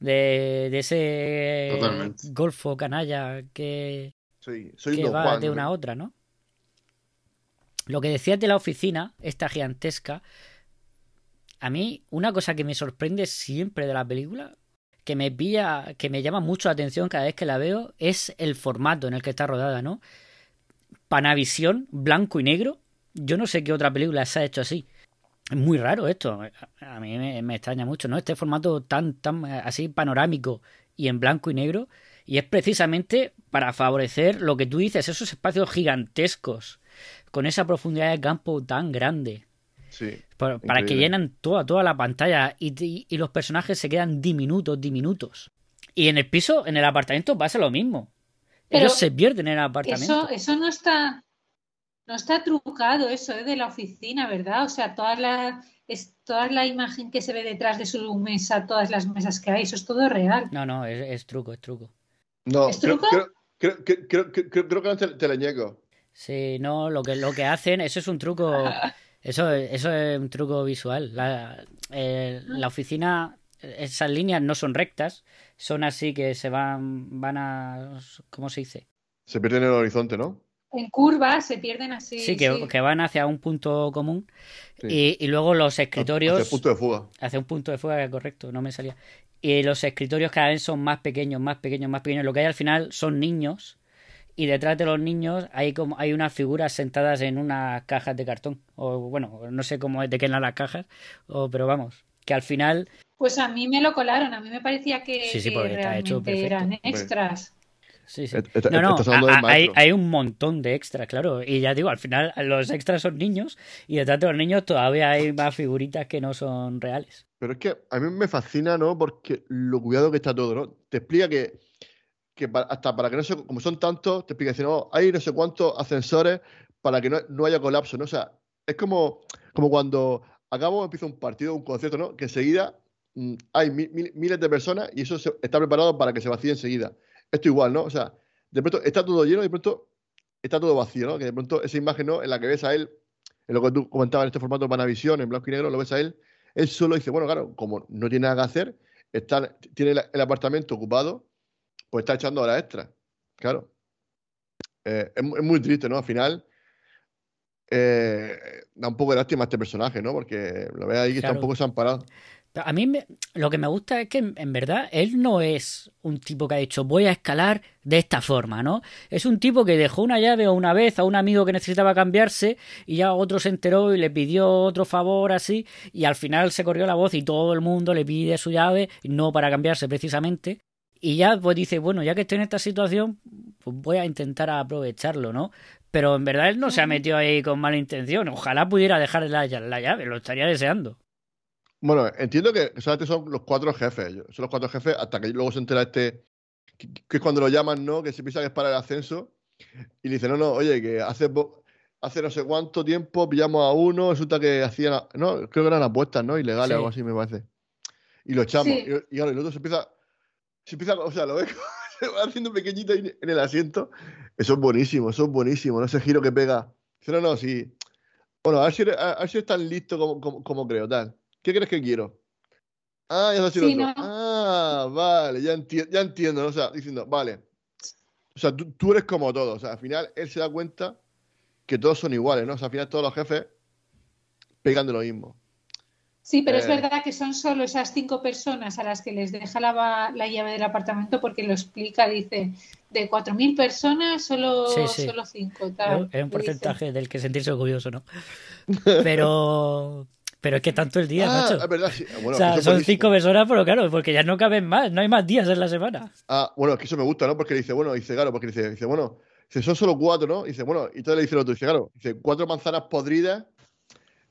De, de ese Totalmente. golfo canalla que, Sí, soy que va Juan, de una a otra, ¿no? Lo que decías de la oficina, esta gigantesca, a mí una cosa que me sorprende siempre de la película, que me pilla, que me llama mucho la atención cada vez que la veo, es el formato en el que está rodada, ¿no? Panavisión, blanco y negro. Yo no sé qué otra película se ha hecho así. Es muy raro esto. A mí me, me extraña mucho, ¿no? Este formato tan, tan así panorámico y en blanco y negro. Y es precisamente para favorecer lo que tú dices, esos espacios gigantescos, con esa profundidad de campo tan grande. Sí. Para, para que llenan toda, toda la pantalla y, y- y los personajes se quedan diminutos, diminutos. Y en el piso, en el apartamento pasa lo mismo. Pero Ellos se pierden en el apartamento. Eso, eso no está, no está trucado, eso ¿eh? de la oficina, ¿verdad? O sea, toda la, es, toda la imagen que se ve detrás de su mesa, todas las mesas que hay, eso es todo real. No, no, es, es truco, es truco. No, ¿Es creo, truco? creo, creo, creo, creo, creo- creo- creo que no te, teleñeco. Sí, no, lo que, lo que hacen, eso es un truco, eso, eso es un truco visual. La, eh, la oficina, esas líneas no son rectas, son así que se van, van a, ¿cómo se dice? Se pierde en el horizonte, ¿no? En curvas se pierden así. Sí, que, sí. que van hacia un punto común Sí. y, y luego los escritorios... Hacia el punto de fuga. Hacia un punto de fuga, correcto, no me salía. Y los escritorios cada vez son más pequeños, más pequeños, más pequeños. Lo que hay al final son niños. Y detrás de los niños hay como hay unas figuras sentadas en unas cajas de cartón. O bueno, no sé cómo es de qué eran las cajas. O, pero vamos, que al final. Pues a mí me lo colaron, a mí me parecía que, Sí, sí, que hecho eran extras. Sí, sí. No, no, hay, hay un montón de extras, claro. Y ya digo, al final los extras son niños. Y detrás de los niños todavía hay más figuritas que no son reales. Pero es que a mí me fascina, ¿no? Porque lo cuidado que está todo, ¿no? Te explica que, que pa- hasta para que no se, como son tantos, te explica, dice, no, hay no sé cuántos ascensores para que no, no haya colapso, ¿no? O sea, es como, como cuando acabo, empieza un partido, un concierto, ¿no? Que enseguida mm, hay mi- mil- miles de personas y eso está preparado para que se vacíe enseguida. Esto igual, ¿no? O sea, de pronto está todo lleno y de pronto está todo vacío, ¿no? Que de pronto esa imagen, ¿no? En la que ves a él, en lo que tú comentabas en este formato Panavisión, en blanco y negro, lo ves a él, él solo dice, bueno, claro, como no tiene nada que hacer, está, tiene el apartamento ocupado, pues está echando horas extras. Claro. Eh, es, mu- es muy triste, ¿no? Al final, eh, da un poco de lástima a este personaje, ¿no? Porque lo ves ahí que está Claro. un poco desamparado. A mí me- lo que me gusta es que en, en verdad él no es un tipo que ha dicho voy a escalar de esta forma, ¿no? Es un tipo que dejó una llave una vez a un amigo que necesitaba cambiarse y ya otro se enteró y le pidió otro favor así y al final se corrió la voz y todo el mundo le pide su llave, no para cambiarse precisamente. Y ya pues dice, bueno, ya que estoy en esta situación, pues voy a intentar aprovecharlo, ¿no? Pero en verdad él no se ha metido ahí con mala intención. Ojalá pudiera dejar la, la llave, lo estaría deseando. Bueno, entiendo que solamente son los cuatro jefes. Son los cuatro jefes hasta que luego se entera este. Que, que es cuando lo llaman, ¿no? Que se piensa que es para el ascenso. Y le dice, no, no, oye, que hace. hace no sé cuánto tiempo pillamos a uno, resulta que hacían, no, creo que eran apuestas, ¿no? Ilegales Sí. o algo así, me parece. Y lo echamos. Sí. Y, y ahora el otro se empieza, se empieza, o sea, lo ves, se va haciendo pequeñito ahí en el asiento. Eso es buenísimo, eso es buenísimo, ¿no? Ese giro que pega. No, no, sí. Bueno, a ver si eres, a, a ver si eres tan listo como, como, como creo, tal. ¿Qué crees que quiero? Ah, ya Sí. ¿no? Ah, vale, ya, enti- ya entiendo, ¿no? O sea, diciendo, vale. O sea, tú, tú eres como todos. O sea, al final él se da cuenta que todos son iguales, ¿no? O sea, al final todos los jefes pegan de lo mismo. Sí, pero es Eh. verdad que son solo esas cinco personas a las que les deja la, la llave del apartamento porque lo explica, dice, de 4.000 personas, solo, Sí, sí. solo cinco. Es Tal, un- es un dice. porcentaje del que sentirse orgulloso, ¿no? Pero, pero es que tanto el día, ah, macho. es verdad, sí. Bueno, o sea, son buenísimo. cinco personas, pero claro, porque ya no caben más, no hay más días en la semana. Ah, bueno, es que eso me gusta, ¿no? Porque dice, bueno, dice, claro, porque dice, dice, bueno, dice, son solo cuatro, ¿no? Dice, bueno, y entonces le dice el otro, dice, claro, dice, cuatro manzanas podridas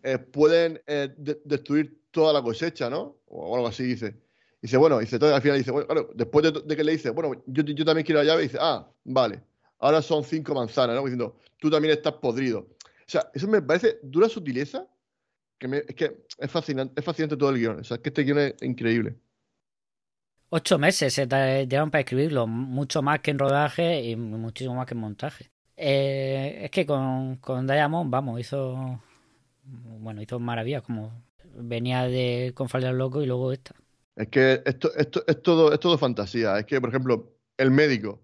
eh, pueden eh, de- destruir toda la cosecha, ¿no? O algo así, dice. Dice, bueno, dice, al final dice, bueno, claro, después de, que le dice, bueno, yo, también quiero la llave, dice, ah, vale, ahora son cinco manzanas, ¿no? Diciendo, tú también estás podrido. O sea, eso me parece de una sutileza que es que es fascinante, es fascinante todo el guion. O sea, es que este guion es increíble. Ocho meses se te llevan para escribirlo, mucho más que en rodaje y muchísimo más que en montaje. Eh, es que con, con Diamond, vamos, hizo. Bueno, hizo maravillas, como venía de con Falda Loco y luego esta. Es que esto, esto es todo, es todo fantasía. Es que, por ejemplo, el médico,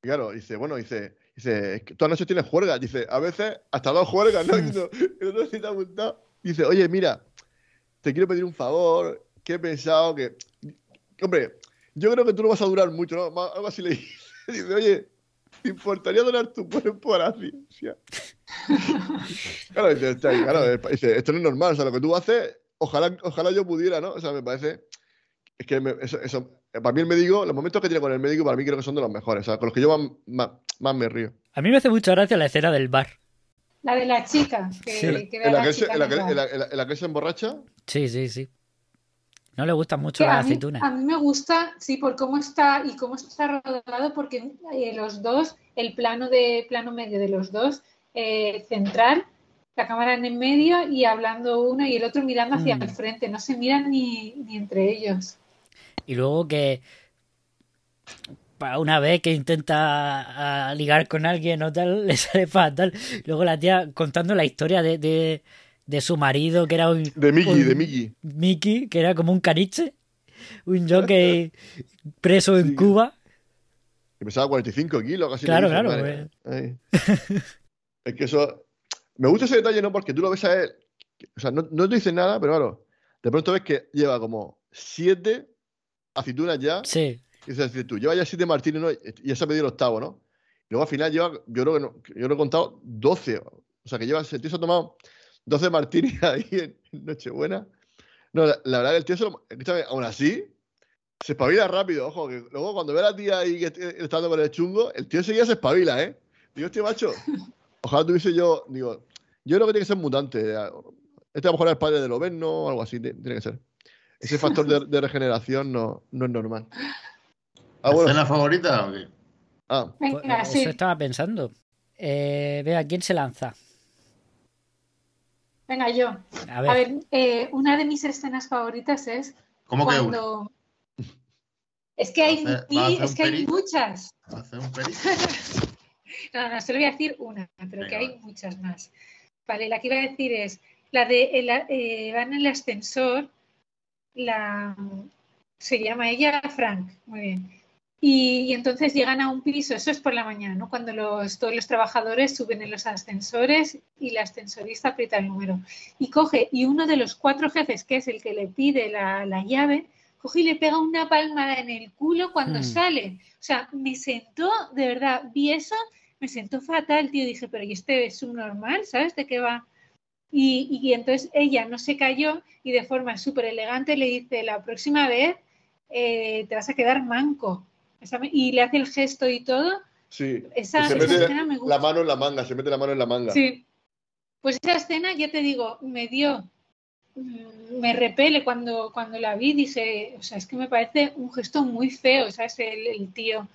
claro, dice, bueno, dice, dice, es que todas las noches tienes juergas. Dice, a veces hasta dos juergas, ¿no? Otro sí te ha apuntado. Dice, oye, mira, te quiero pedir un favor, que he pensado que, hombre, yo creo que tú no vas a durar mucho, ¿no? Algo así le dice. Dice, oye, ¿te importaría donar tu cuerpo a la ciencia? Claro, dice, "Hostia, claro, dice, esto no es normal, o sea, lo que tú haces, ojalá, ojalá yo pudiera, ¿no? O sea, me parece, es que me- eso, eso- para mí el médico, los momentos que tiene con el médico, para mí creo que son de los mejores, o sea, con los que yo más, más, más me río. A mí me hace mucha gracia la escena del bar. La de la chica, que, Sí. En se, en en la- en la que se emborracha, Sí, sí, sí. No le gustan mucho las a, mí, aceitunas. a mí me gusta, sí, por cómo está y cómo está rodado, porque eh, los dos, el plano de plano medio de los dos, eh, central, la cámara en el medio y hablando uno y el otro mirando hacia Mm. el frente, no se miran ni, ni entre ellos. Y luego que para una vez que intenta ligar con alguien o tal, le sale fatal. Luego la tía contando la historia de, de, de su marido, que era un... de Mickey, un- de Mickey. Mickey, que era como un caniche, un jockey preso en Sí. Cuba. que pesaba 45 kilos, casi. Claro, claro. Ay. es que eso. Me gusta ese detalle, ¿no? Porque tú lo ves a él. O sea, no, no te dice nada, pero claro. De pronto ves que lleva como siete aceitunas ya. Sí, Y dices tú, lleva ya siete martini, ¿no? Y ya se ha pedido el octavo, ¿no? Y luego al final lleva, yo creo que no, yo lo he contado 12. O sea, que lleva, el tío se ha tomado 12 martinis ahí en, en Nochebuena. No, la, la verdad que el tío se lo, escúchame, aún así, se espabila rápido, ojo, que luego cuando ve a la tía ahí que est- está dando con el chungo, el tío enseguida se espabila, ¿eh? Digo, hostia, macho, ojalá tuviese yo, digo, yo creo que tiene que ser mutante. Este a lo mejor es el padre del Oberno o algo así, ti- tiene que ser. Ese factor de, de regeneración no, no es normal. Ah, bueno. ¿Escena favorita o qué? Ah, pues, Venga, sí. eso estaba pensando. Eh, vea, ¿quién se lanza? Venga, yo. A ver, A ver, eh, una de mis escenas favoritas es ¿Cómo que una? cuando... Es que hay, ¿Va a hacer- mil- va a hacer es que hay muchas. No, no, solo voy a decir una, pero Venga, que hay vale. muchas más. Vale, la que iba a decir es la de el- eh, van en el ascensor, la se llama ella Frank, muy bien. Y, y entonces llegan a un piso, eso es por la mañana, ¿no? Cuando los, todos los trabajadores suben en los ascensores y la ascensorista aprieta el número. Y coge, y uno de los cuatro jefes, que es el que le pide la, la llave, coge y le pega una palmada en el culo cuando Hmm. sale. O sea, me sentó, de verdad, vi eso, me sentó fatal, tío. Dije, pero ¿y este es subnormal? ¿Sabes de qué va? Y, y entonces ella no se cayó y de forma súper elegante le dice, la próxima vez eh, te vas a quedar manco. Esa Y le hace el gesto y todo. sí. Esa, Que se esa mete escena me gusta. la mano en la manga, se mete la mano en la manga. Sí. Pues esa escena, ya te digo, me dio, mm, me repele cuando, cuando la vi, dije, o sea, es que me parece un gesto muy feo, ¿sabes? El, el tío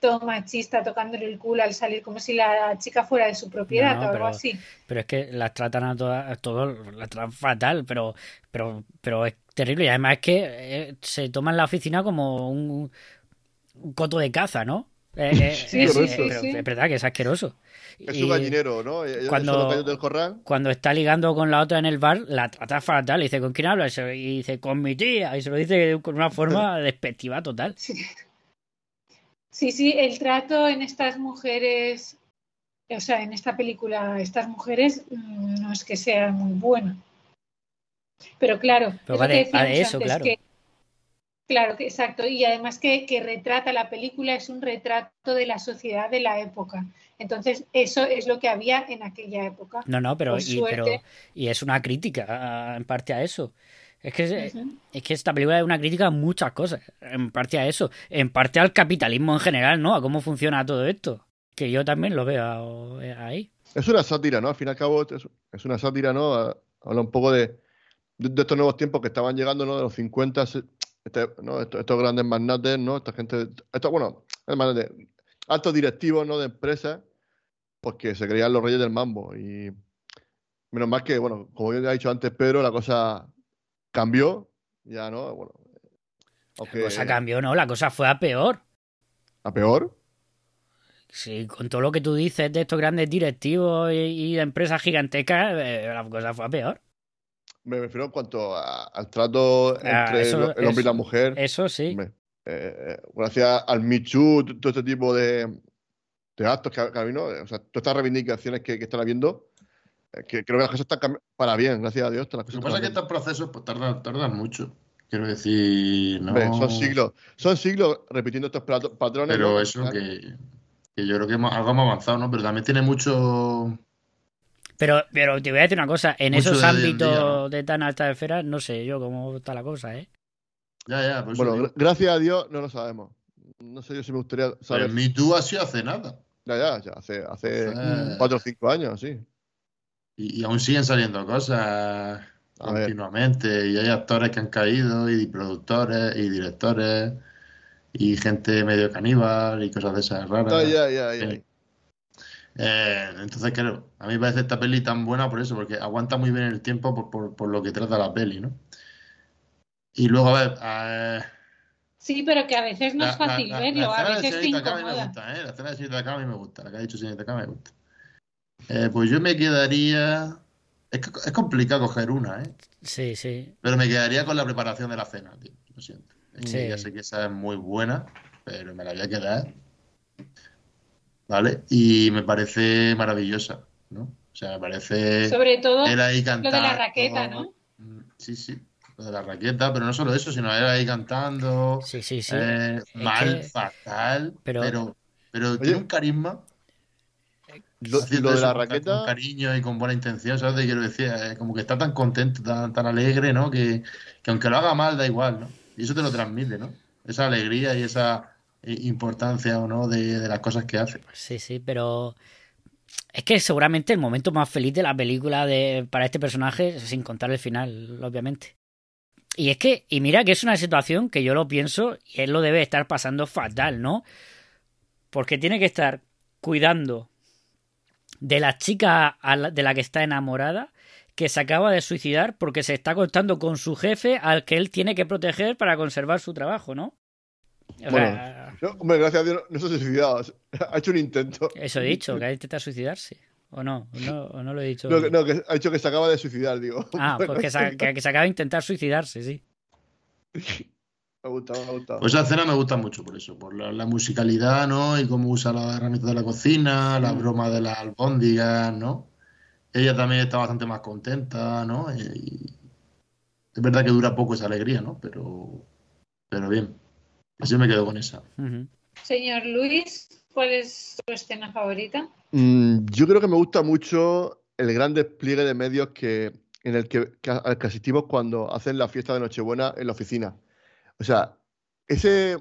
todo machista, tocándole el culo al salir, como si la chica fuera de su propiedad No, o algo así. Pero es que las tratan a todas, a todos, las tratan fatal, pero, pero, pero es terrible. Y además es que eh, se toman la oficina como un, un coto de caza, ¿no? Eh, eh, Sí, es, sí, eh, sí, pero sí. es verdad que es asqueroso. Es Y un gallinero, ¿no? Cuando- del corral. Cuando está ligando con la otra en el bar, la trata fatal. Y dice, ¿con quién hablas? Y dice, con mi tía. Y se lo dice con una forma despectiva total. Sí. sí, sí, el trato en estas mujeres, o sea, en esta película, estas mujeres mm, no es que sea muy bueno. Pero claro, Pero es va lo de- que va de decíamos eso, antes, claro. que- claro, que exacto. Y además que, que retrata la película, es un retrato de la sociedad de la época. Entonces, eso es lo que había en aquella época. No, no, pero, y, pero suerte. y es una crítica a- en parte a eso. Es que, es, que esta película es una crítica a muchas cosas. En parte a eso. En parte al capitalismo en general, ¿no? A cómo funciona todo esto. Que yo también lo veo ahí. Es una sátira, ¿no? Al fin y al cabo, es, una sátira, ¿no? Habla un poco de, de, de estos nuevos tiempos que estaban llegando, ¿no? De los 50, se- este, ¿no? Estos, estos grandes magnates, ¿no? Esta gente, estos, bueno, magnates, altos directivos, ¿no? De empresas, pues que se creían los reyes del mambo. Y menos mal que, bueno, como ya ha dicho antes Pedro, la cosa cambió, ya, ¿no? Bueno, aunque La cosa cambió, ¿no? La cosa fue a peor. a peor. Sí, con todo lo que tú dices de estos grandes directivos y, y de empresas gigantescas, eh, la cosa fue a peor. Me refiero en cuanto a- al trato Ah, entre eso- el, el hombre y la mujer. Eso sí. Eh, gracias al t- todo este tipo de, de actos que ha, que habido, o sea, todas estas reivindicaciones que, que están habiendo, eh, que creo que las cosas están cambiando para bien, gracias a Dios. Lo que pasa es que estos procesos pues, tardan, tardan mucho. Quiero decir, no. son siglos, son siglos repitiendo estos patrones. Pero ¿no? eso que, que yo creo que hemos- algo hemos avanzado, ¿no? Pero también tiene mucho. Pero, pero te voy a decir una cosa, en Mucho esos ámbitos de tan alta esfera, no sé yo cómo está la cosa, ¿eh? Ya, ya, por eso Bueno, gra- gracias a Dios no lo sabemos. No sé yo si me gustaría saber. el Me Too ha sido hace nada. Ya, ya, ya, hace, hace Entonces- cuatro o cinco años, sí. Y, y aún siguen saliendo cosas A ver. continuamente. Y hay actores que han caído, y productores, y directores, y gente medio caníbal, y cosas de esas raras. Ya, ya, ya, ya. Eh, entonces, claro, a mí me parece esta peli tan buena por eso, porque aguanta muy bien el tiempo por, por- por lo que trata la peli, ¿no? Y luego, a ver, eh, Sí, pero que a veces no la, es fácil la- la- verlo, la a veces te me incomoda. gusta, ¿eh? La escena de Señorita K a mí me gusta, la que ha dicho Señorita K me gusta. Eh, pues yo me quedaría... Es, que es complicado coger una, ¿eh? Sí, sí. Pero me quedaría con la preparación de la cena, tío. Lo siento. Sí. ya sé que esa es muy buena, pero me la voy a quedar. ¿Vale? Y me parece maravillosa, ¿no? O sea, me parece Sobre todo él ahí lo de la cantando. raqueta, ¿no? Mm, Sí, sí. Lo de la raqueta, pero no solo eso, sino él ahí cantando. Sí, sí, sí. eh, mal, que- fatal, pero- pero, pero, Oye. tiene un carisma. Lo, de eso la con- Con raqueta, cariño y con buena intención, ¿sabes? Te quiero decir, Eh, como que está tan contento, tan, tan alegre, ¿no? Que, que aunque lo haga mal, da igual, ¿no? Y eso te lo transmite, ¿no? Esa alegría y esa importancia, ¿o no? De, las cosas que hace. Sí, sí, pero es que seguramente el momento más feliz de la película de, para este personaje, sin contar el final, obviamente. Y es que, y mira que es una situación que yo lo pienso y él lo debe estar pasando fatal, ¿no? Porque tiene que estar cuidando de la chica de la que está enamorada, que se acaba de suicidar porque se está acostando con su jefe al que él tiene que proteger para conservar su trabajo, ¿no? O Bueno, sea, no, hombre, gracias a Dios no se ha suicidado, ha hecho un intento. eso he dicho, que ha intentado suicidarse. ¿O no? ¿O no, o no lo he dicho? No, que- no, que ha dicho que se acaba de suicidar, digo. Ah, Bueno, pues que se, que- que se acaba de intentar suicidarse, sí. Me ha gustado, me ha gustado. Pues esa escena me gusta mucho por eso, por la, la musicalidad, ¿no? Y cómo usa las herramientas de la cocina, la broma de las albóndigas, ¿no? Ella también está bastante más contenta, ¿no? Y es verdad que dura poco esa alegría, ¿no? Pero, pero bien. Así me quedo con esa. Señor Luis, ¿cuál es tu escena favorita? Mm, yo creo que me gusta mucho el gran despliegue de medios que, en el que, que, al que asistimos cuando hacen la fiesta de Nochebuena en la oficina. O sea, ese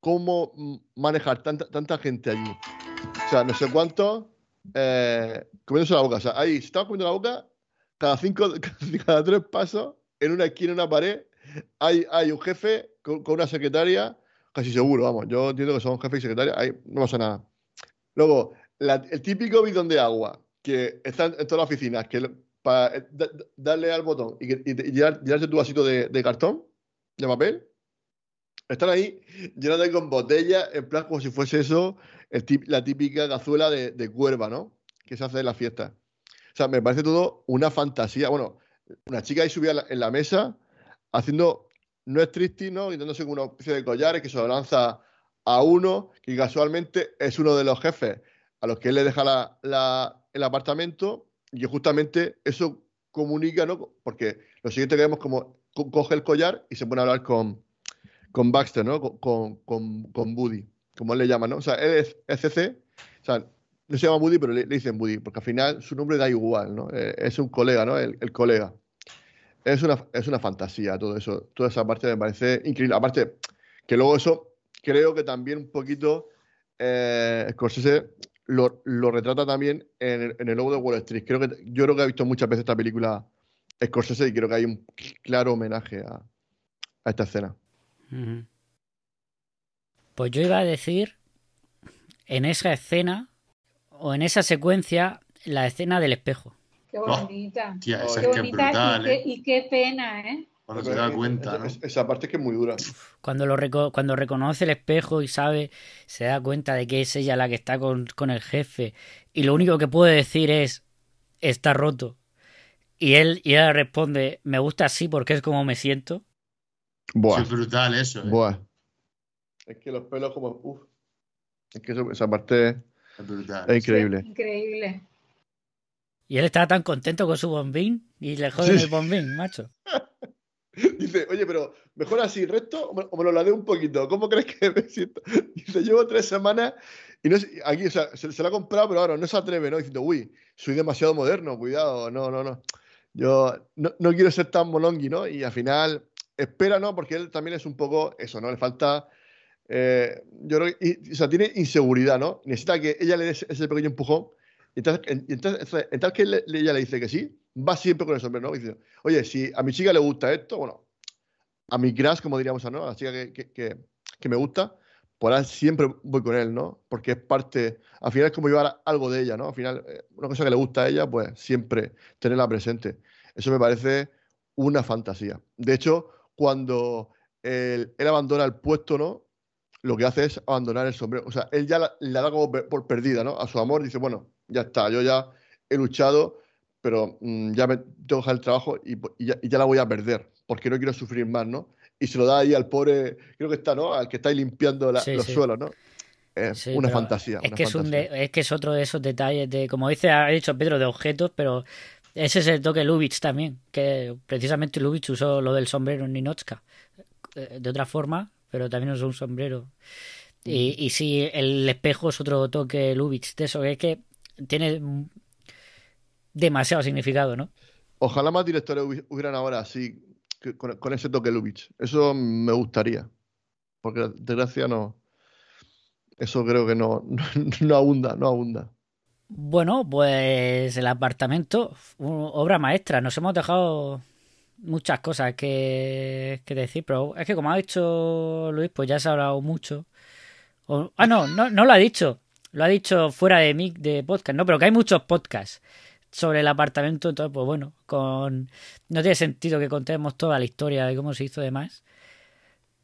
cómo manejar tanta, tanta gente allí. O sea, no sé cuántos eh, comiéndose la boca. O sea, ahí se estaba comiendo la boca cada cinco, cada tres pasos, en una esquina, en una pared, hay, hay un jefe con, con una secretaria, casi seguro, vamos. Yo entiendo que son jefe y secretaria, ahí no pasa nada. Luego, el típico bidón de agua que está en, todas las oficinas, que para eh, da- da- darle al botón y, llenar- llenarse tu vasito de, cartón, de papel, están ahí llenando con botellas, en plan como si fuese eso la típica cazuela de, de cuerva, ¿no? Que se hace en la fiesta. O sea, me parece todo una fantasía. Bueno, una chica ahí subida en la mesa haciendo, no es triste, ¿no? Quitándose con una especie de collares que se lo lanza a uno que casualmente es uno de los jefes a los que él le deja la- el apartamento y justamente eso comunica, ¿no? Porque lo siguiente que vemos como co- coge el collar y se pone a hablar con, con Baxter, ¿no? Con, con, con, Buddy, como él le llama, ¿no? O sea, él es, es CC, o sea, no se llama Buddy, pero le, dicen Buddy, porque al final su nombre da igual, ¿no? Eh, es un colega, ¿no? El colega. Es una, es una fantasía todo eso, toda esa parte me parece increíble. Aparte, que luego eso creo que también un poquito eh, Scorsese lo, lo retrata también en el, en el logo de Wall Street. Creo que, yo creo que he visto muchas veces esta película Scorsese y creo que hay un claro homenaje a, a esta escena. Pues yo iba a decir en esa escena o en esa secuencia la escena del espejo. Qué Oh, bonita. Tía, esa qué es que es bonita brutal, y, qué, ¿eh? y qué pena, ¿eh? Cuando se da cuenta, ¿no? Es- esa parte es que es muy dura. Cuando, lo reco- cuando reconoce el espejo y sabe, se da cuenta de que es ella la que está con, con el jefe. Y lo único que puede decir es, está roto. Y él, y ella responde, me gusta así porque es como me siento. Buah, Es brutal eso, ¿eh? buah. Es que los pelos como... uf. Es que eso- esa parte Es brutal. es increíble. Increíble. Y él estaba tan contento con su bombín y le joden Sí. el bombín, macho. Dice, oye, pero mejor así recto o me, lo ladeo un poquito. ¿Cómo crees que me siento? Dice, llevo tres semanas y no sé- aquí, o sea, se, se lo ha comprado, pero ahora no se atreve, ¿no? Diciendo, uy, soy demasiado moderno, cuidado, no, no, no. Yo no, no quiero ser tan molongui, ¿no? Y al final, espera, ¿no? Porque él también es un poco eso, ¿no? Le falta, eh, yo creo que, y- o sea, tiene inseguridad, ¿no? Necesita que ella le dé ese, ese pequeño empujón. Entonces, entonces, en tal que ella le dice que sí, va siempre con el sombrero, ¿no? Y dice, oye, si a mi chica le gusta esto, bueno, a mi crush, como diríamos, ¿no? A la chica que, que, me gusta, por ahora siempre voy con él, ¿no? Porque es parte, al final es como llevar algo de ella, ¿no? Al final, eh, una cosa que le gusta a ella, pues siempre tenerla presente. Eso me parece una fantasía. De hecho, cuando él, abandona el puesto, ¿no? Lo que hace es abandonar el sombrero. O sea, él ya la, da como por perdida, ¿no? A su amor dice, bueno, ya está, yo ya he luchado, pero mm, ya me tengo que dejar el trabajo y, y ya, y ya la voy a perder, porque no quiero sufrir más, ¿no? Y se lo da ahí al pobre, creo que está, ¿no? Al que está ahí limpiando la- Sí, los sí. suelos, ¿no? Es Sí, una pero fantasía. Es una que es, un fantasía. de- es que es otro de esos detalles de, como dice, ha dicho Pedro, de objetos, pero ese es el toque Lubitsch también, que precisamente Lubitsch usó lo del sombrero en Ninochka, eh, de otra forma, pero también usó un sombrero. Y, y sí, el espejo es otro toque Lubitsch de eso, que es que tiene demasiado significado, ¿no? Ojalá más directores hubi- hubieran ahora así, con, con ese toque Lubitsch. Eso me gustaría. Porque, de desgracia, no. Eso creo que no, no, no abunda, no abunda. Bueno, pues el apartamento, obra maestra. Nos hemos dejado muchas cosas que, que decir, pero es que como ha dicho Luis, pues ya se ha hablado mucho. O- ah, no, no, no lo ha dicho. Lo ha dicho fuera de mic de podcast, no, pero que hay muchos podcasts sobre el apartamento, entonces, pues bueno, con no tiene sentido que contemos toda la historia de cómo se hizo demás.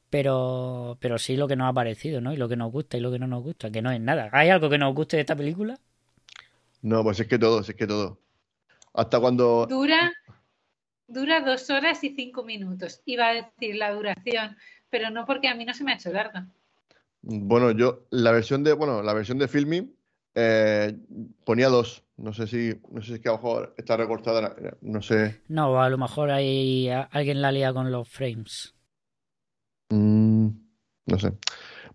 Pero, pero sí lo que nos ha parecido, ¿no? Y lo que nos gusta y lo que no nos gusta, que no es nada. ¿Hay algo que nos guste de esta película? No, pues es que todo, es que todo. Hasta cuando. Dura, dura dos horas y cinco minutos. Iba a decir la duración, pero no porque a mí no se me ha hecho larga. Bueno, yo, la versión de, bueno, la versión de filming eh, ponía dos. No sé si, no sé si es que a lo mejor está recortada, no sé. No, a lo mejor hay alguien la lía con los frames. Mm, no sé.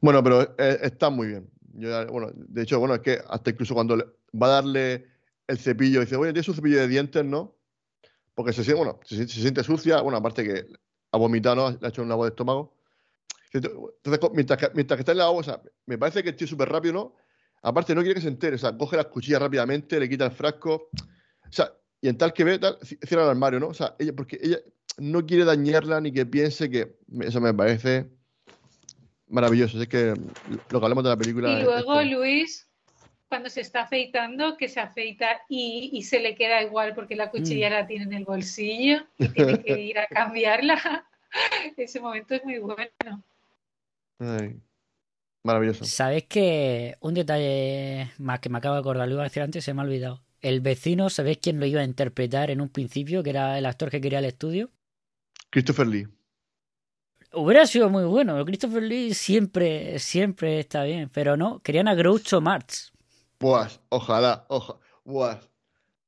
Bueno, pero eh, está muy bien. Yo bueno, de hecho, bueno, es que hasta incluso cuando le- va a darle el cepillo, dice, oye, tienes un cepillo de dientes, ¿no? Porque se siente, bueno, se, se siente sucia, bueno, aparte que ha vomitado, ¿no? Le ha hecho un lavado de estómago. Entonces, mientras que, mientras que está en la agua, o sea, me parece que el tío es súper rápido, ¿no? Aparte, no quiere que se entere, o sea, coge las cuchillas rápidamente, le quita el frasco, o sea, y en tal que ve, tal, ci- cierra el armario, ¿no? O sea, ella, porque ella no quiere dañarla ni que piense que, eso me parece maravilloso. Es que lo que hablamos de la película. Y es- luego es- Luis, cuando se está afeitando, que se afeita y, y se le queda igual porque la cuchilla Mm. la tiene en el bolsillo y tiene que ir a cambiarla. Ese momento es muy bueno. Ay, maravilloso. ¿Sabéis que un detalle más que me acabo de acordar, lo iba a decir antes, se me ha olvidado? El vecino, ¿sabéis quién lo iba a interpretar en un principio? Que era el actor que quería el estudio. Christopher Lee. Hubiera sido muy bueno. Christopher Lee siempre, siempre está bien. Pero no, querían a Groucho Marx. Buah, ojalá, ojalá. Buah,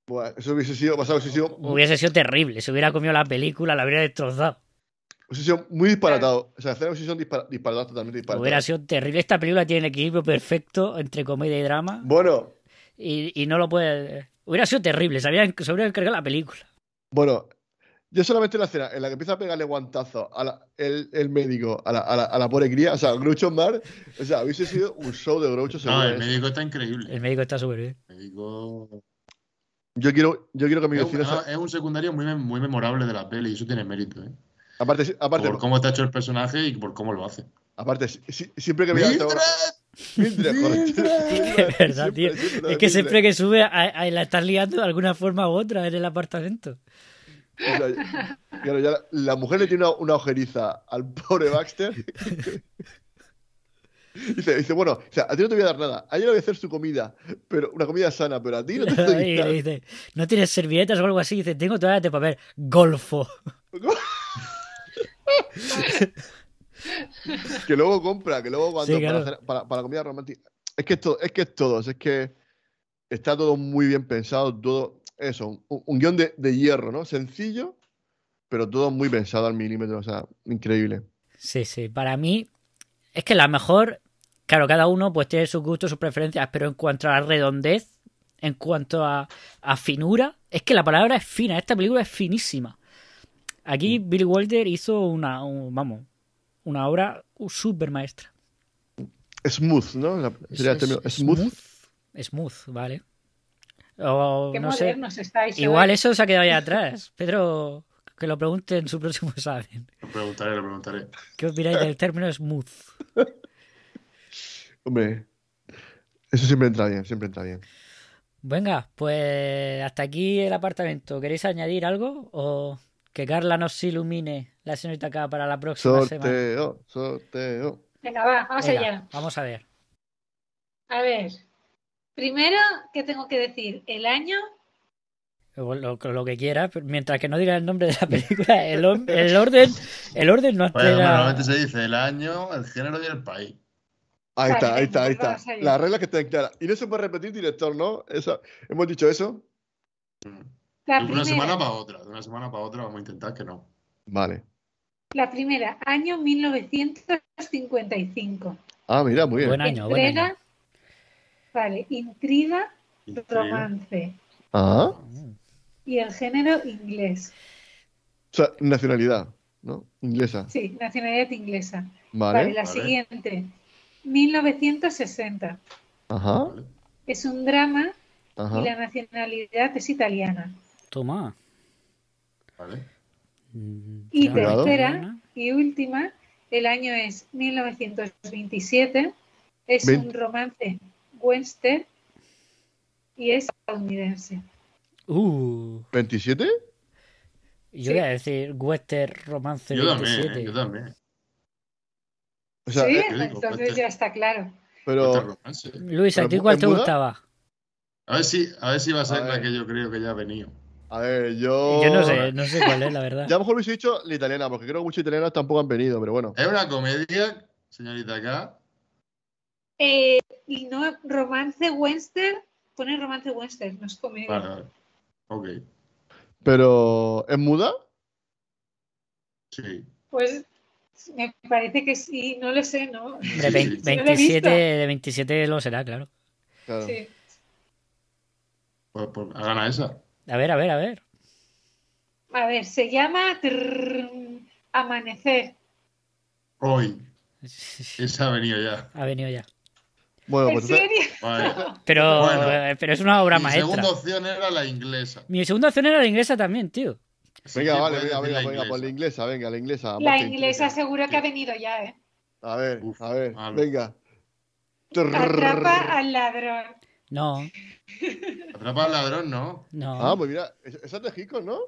buah. Eso hubiese sido, pasado, hubiese sido, Hubiese sido terrible. Se hubiera comido la película, la hubiera destrozado. Hubiese sido muy disparatado. O sea, hacer hubiese sido dispara- disparatado, totalmente disparatado. Hubiera sido terrible. Esta película tiene el equilibrio perfecto entre comedia y drama. Bueno, Y, y no lo puede. Hubiera sido terrible. Se habría, se habría encargado la película. bueno. Yo solamente la escena en la que empieza a pegarle guantazo a la- el, el médico a la, a, la, a la pobre cría, o sea, Groucho Mar, o sea, hubiese sido un show de Groucho. No, el médico está increíble. El médico está súper bien. El médico Yo quiero, yo quiero que mi es un, vecino sea- ah, es un secundario muy, muy memorable de la peli y eso tiene mérito, ¿eh? Aparte, aparte, Por cómo está hecho el personaje y por cómo lo hace. aparte, si- si- siempre que vea esto- ¡Mildred! Es verdad, tío. Siempre, siempre lo Es que siempre que sube, a, a- la estás liando de alguna forma u otra en el apartamento. O sea, claro, ya la, la mujer le tiene una, una ojeriza al pobre Baxter. Dice, dice, bueno, o sea, a ti no te voy a dar nada. A ella le voy a hacer su comida, pero una comida sana, pero a ti no te doy Y nada. le dice, ¿no tienes servilletas o algo así? dice, tengo toallas de papel. Golfo. que luego compra, que luego cuando Sí, claro. para, hacer- para, comida romántica. Es que es todo, es que es todo, es que está todo muy bien pensado, todo eso, un, un guion de, de hierro, ¿no? Sencillo, pero todo muy pensado al milímetro, o sea, increíble. Sí, sí. Para mí, es que la mejor. Claro, cada uno pues tiene sus gustos, sus preferencias, pero en cuanto a redondez, en cuanto a, a finura, es que la palabra es fina. Esta película es finísima. Aquí Mm. Billy Wilder hizo una, un- vamos, una obra súper maestra. Smooth, ¿no? La- sería el término, smooth. smooth. Smooth, vale. O Qué no sé. estáis. Igual eso se ha quedado ahí atrás. Pedro, que lo pregunte en su próximo examen. Lo preguntaré, lo preguntaré. ¿Qué opináis del término smooth? Hombre, eso siempre entra bien, siempre entra bien. Venga, pues hasta aquí el apartamento. ¿Queréis añadir algo? ¿O que Carla nos ilumine la señorita acá para la próxima semana? Sorteo, sorteo. Venga, va, vamos Venga, allá. Vamos a ver. A ver. Primero, ¿qué tengo que decir? El año. Lo, lo- lo que quiera, pero mientras que no diga el nombre de la película, el, orden, el orden no Bueno, altera. normalmente se dice el año, el género y el país. Ahí Vale, está, ahí está, ahí está. La regla que está clara. Y no se puede repetir, director, ¿no? Eso, hemos dicho eso. La de una semana para otra, de una semana para otra vamos a intentar que no. Vale. la primera, año 1955. Ah, mira, muy bien. Buen año, buen Entrega, año. Vale, intriga, Intriga. romance. Ah, Y el género inglés. o sea, nacionalidad, ¿no? Inglesa. Sí, nacionalidad inglesa. Vale. Vale, la Vale. siguiente. 1960. Ajá. Es un drama ajá. y la nacionalidad es italiana. Toma. Vale. Y tercera y última, el año es 1927. Es un romance western y es estadounidense. Uh, ¿27? yo voy a decir Western Romance Yo también, 27. eh, yo también. O sea, sí, eh, digo, entonces western. ya está claro. pero. Luis, ¿a ¿Pero ti cuál te muda? gustaba? A ver si, a ver si va a ser A la ver. que yo creo que ya ha venido. A ver, yo. Yo no sé, no sé cuál es, la verdad. Ya a lo mejor hubiese dicho la italiana, porque creo que muchos italianos tampoco han venido, pero bueno. Es una comedia, señorita acá. Eh, y no romance western, pone romance western, no es comedia. Vale, vale. Ok. Pero. ¿Es muda? Sí. Pues me parece que sí, no lo sé, ¿no? De Sí, vein- sí. lo he 27, visto. de 27 lo será, claro. Claro. Sí. Pues, pues hagan a esa. A ver, a ver, a ver. A ver, se llama trrr, Amanecer. Hoy. Esa ha venido ya. Ha venido ya. Bueno, ¿En pues serio? Vale. Pero, Bueno. eh, pero es una obra Mi maestra. segunda opción era la inglesa. Mi segunda opción era la inglesa también, tío. Venga, vale, venga, venga, la venga, pues la inglesa. venga, la inglesa. La inglesa seguro que ha venido ya, ¿eh? A ver, Uf, a ver, malo. venga. Atrapa al ladrón. No, Atrapa al ladrón, ¿no? no. Ah, pues mira, esa es de Hitchcock, ¿no?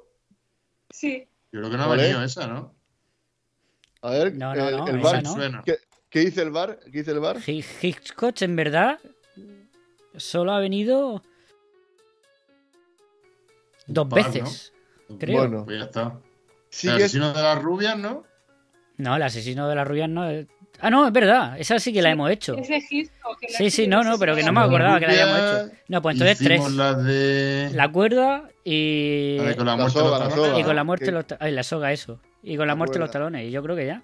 Sí. Yo creo que no ha Vale. venido esa, ¿no? A ver, No, no, el, no, el bar. no. Suena. ¿Qué, qué dice el bar? ¿Qué dice el bar? Hi- Hitchcock, en verdad, solo ha venido dos par, veces. Creo. Bueno, Pues ya está. El asesino de las rubias, ¿no? No, el asesino de las rubias no. es- Ah, no, es verdad. Esa sí que la hemos hecho. Es de Hitchcock. que la Sí, sí, no, no, pero que no me acordaba que la habíamos hecho. No, pues entonces tres. La de... La cuerda y. la de con la La muerte de soga, los la talones. Y con la muerte que- de los ta- Ay, la soga, eso. Y con la La muerte de los cuerda. talones. Y yo creo que ya.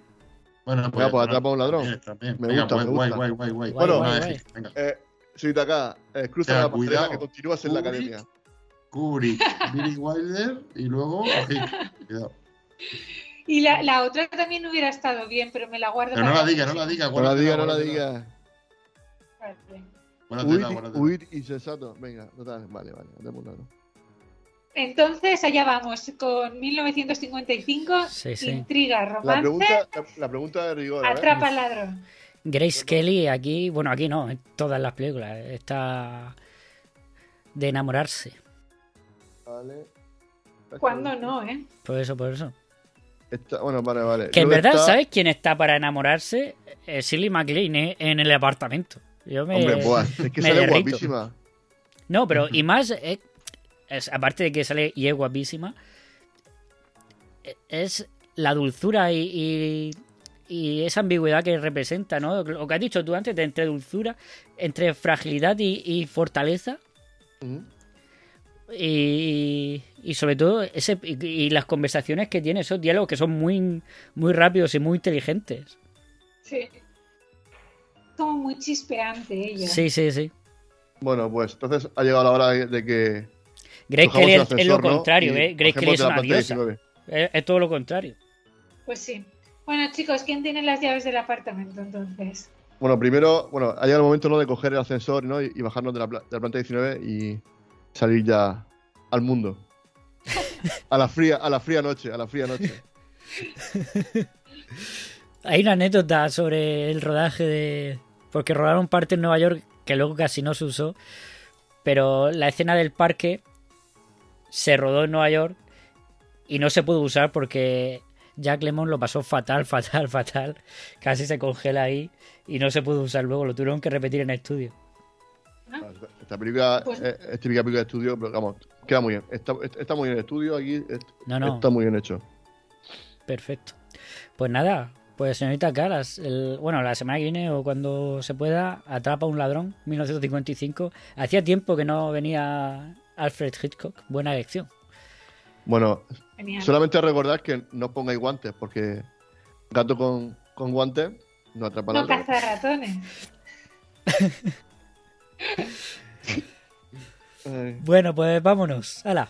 Bueno, Venga, pues bueno, atrapa a un ladrón. también, Venga, pues, me guay, gusta. guay, guay, guay. Guay, guay, Venga. Eh, soy de acá. Eh, cruza Ya, la pasarela cuidado. que continúas en la academia. Kubrick, Billy Wilder y luego. Cuidado. Y la, la otra también hubiera estado bien, pero me la guardo Pero no la diga, no la diga. No la diga, no la diga. Huir, insensato. Venga, total. Vale, vale. ladrón. Entonces, allá vamos, con 1955, Sí, sí. intriga, La romance, pregunta, la, la pregunta de rigor. ¿eh? atrapa al ladrón. Grace Kelly aquí. Bueno, aquí no. En todas las películas. Está. De enamorarse. Vale. ¿Cuándo no, eh? Por eso, por eso. Está- bueno, vale, vale. Que en Luego verdad, está- ¿sabes quién está para enamorarse? Eh, Shirley MacLaine eh, en el apartamento. Yo me... Hombre, es que sale derrito. guapísima. No, pero y más, eh, es- aparte de que sale y es guapísima, es la dulzura y, y- y esa ambigüedad que representa, ¿no? Lo que has dicho tú antes, de entre dulzura, entre fragilidad y, y fortaleza. Y, y sobre todo ese y, y las conversaciones que tiene, esos diálogos que son muy, muy rápidos y muy inteligentes. Sí. Como muy chispeante ella. Sí, sí, sí. Bueno, pues entonces ha llegado la hora de- que. Grace cojamos Kelly el es, es lo ascensor, ¿no? contrario, Y ¿eh? Grace bajemos Kelly es una diosa. 19. Es, es todo lo contrario. Pues sí. Bueno, chicos, ¿quién tiene las llaves del apartamento entonces? Bueno, primero, bueno, ha llegado el momento ¿no? de coger el ascensor ¿no? y, y bajarnos de la, de la planta 19 y salir ya al mundo. A la fría, a la fría noche, a la fría noche. Hay una anécdota sobre el rodaje de. Porque rodaron parte en Nueva York que luego casi no se usó. Pero la escena del parque se rodó en Nueva York y no se pudo usar porque Jack Lemon lo pasó fatal, fatal, fatal. Casi se congela ahí y no se pudo usar luego. Lo tuvieron que repetir en estudio. Esta película Pues- es, es típica película de estudio, pero vamos, queda muy bien. Está, está muy bien el estudio aquí, es- No, no. está muy bien hecho. Perfecto. Pues nada, pues señorita Caras, el, bueno, la semana que viene o cuando se pueda, atrapa a un ladrón, 1955. Hacía tiempo que no venía Alfred Hitchcock. Buena elección. Bueno, Genial. solamente recordad que no pongáis guantes, porque gato con, con guantes no atrapa No ladrón. caza ratones. Bueno, pues vámonos. ¡Hala!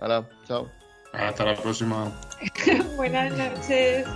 hala, chao. Hasta la próxima. Buenas noches.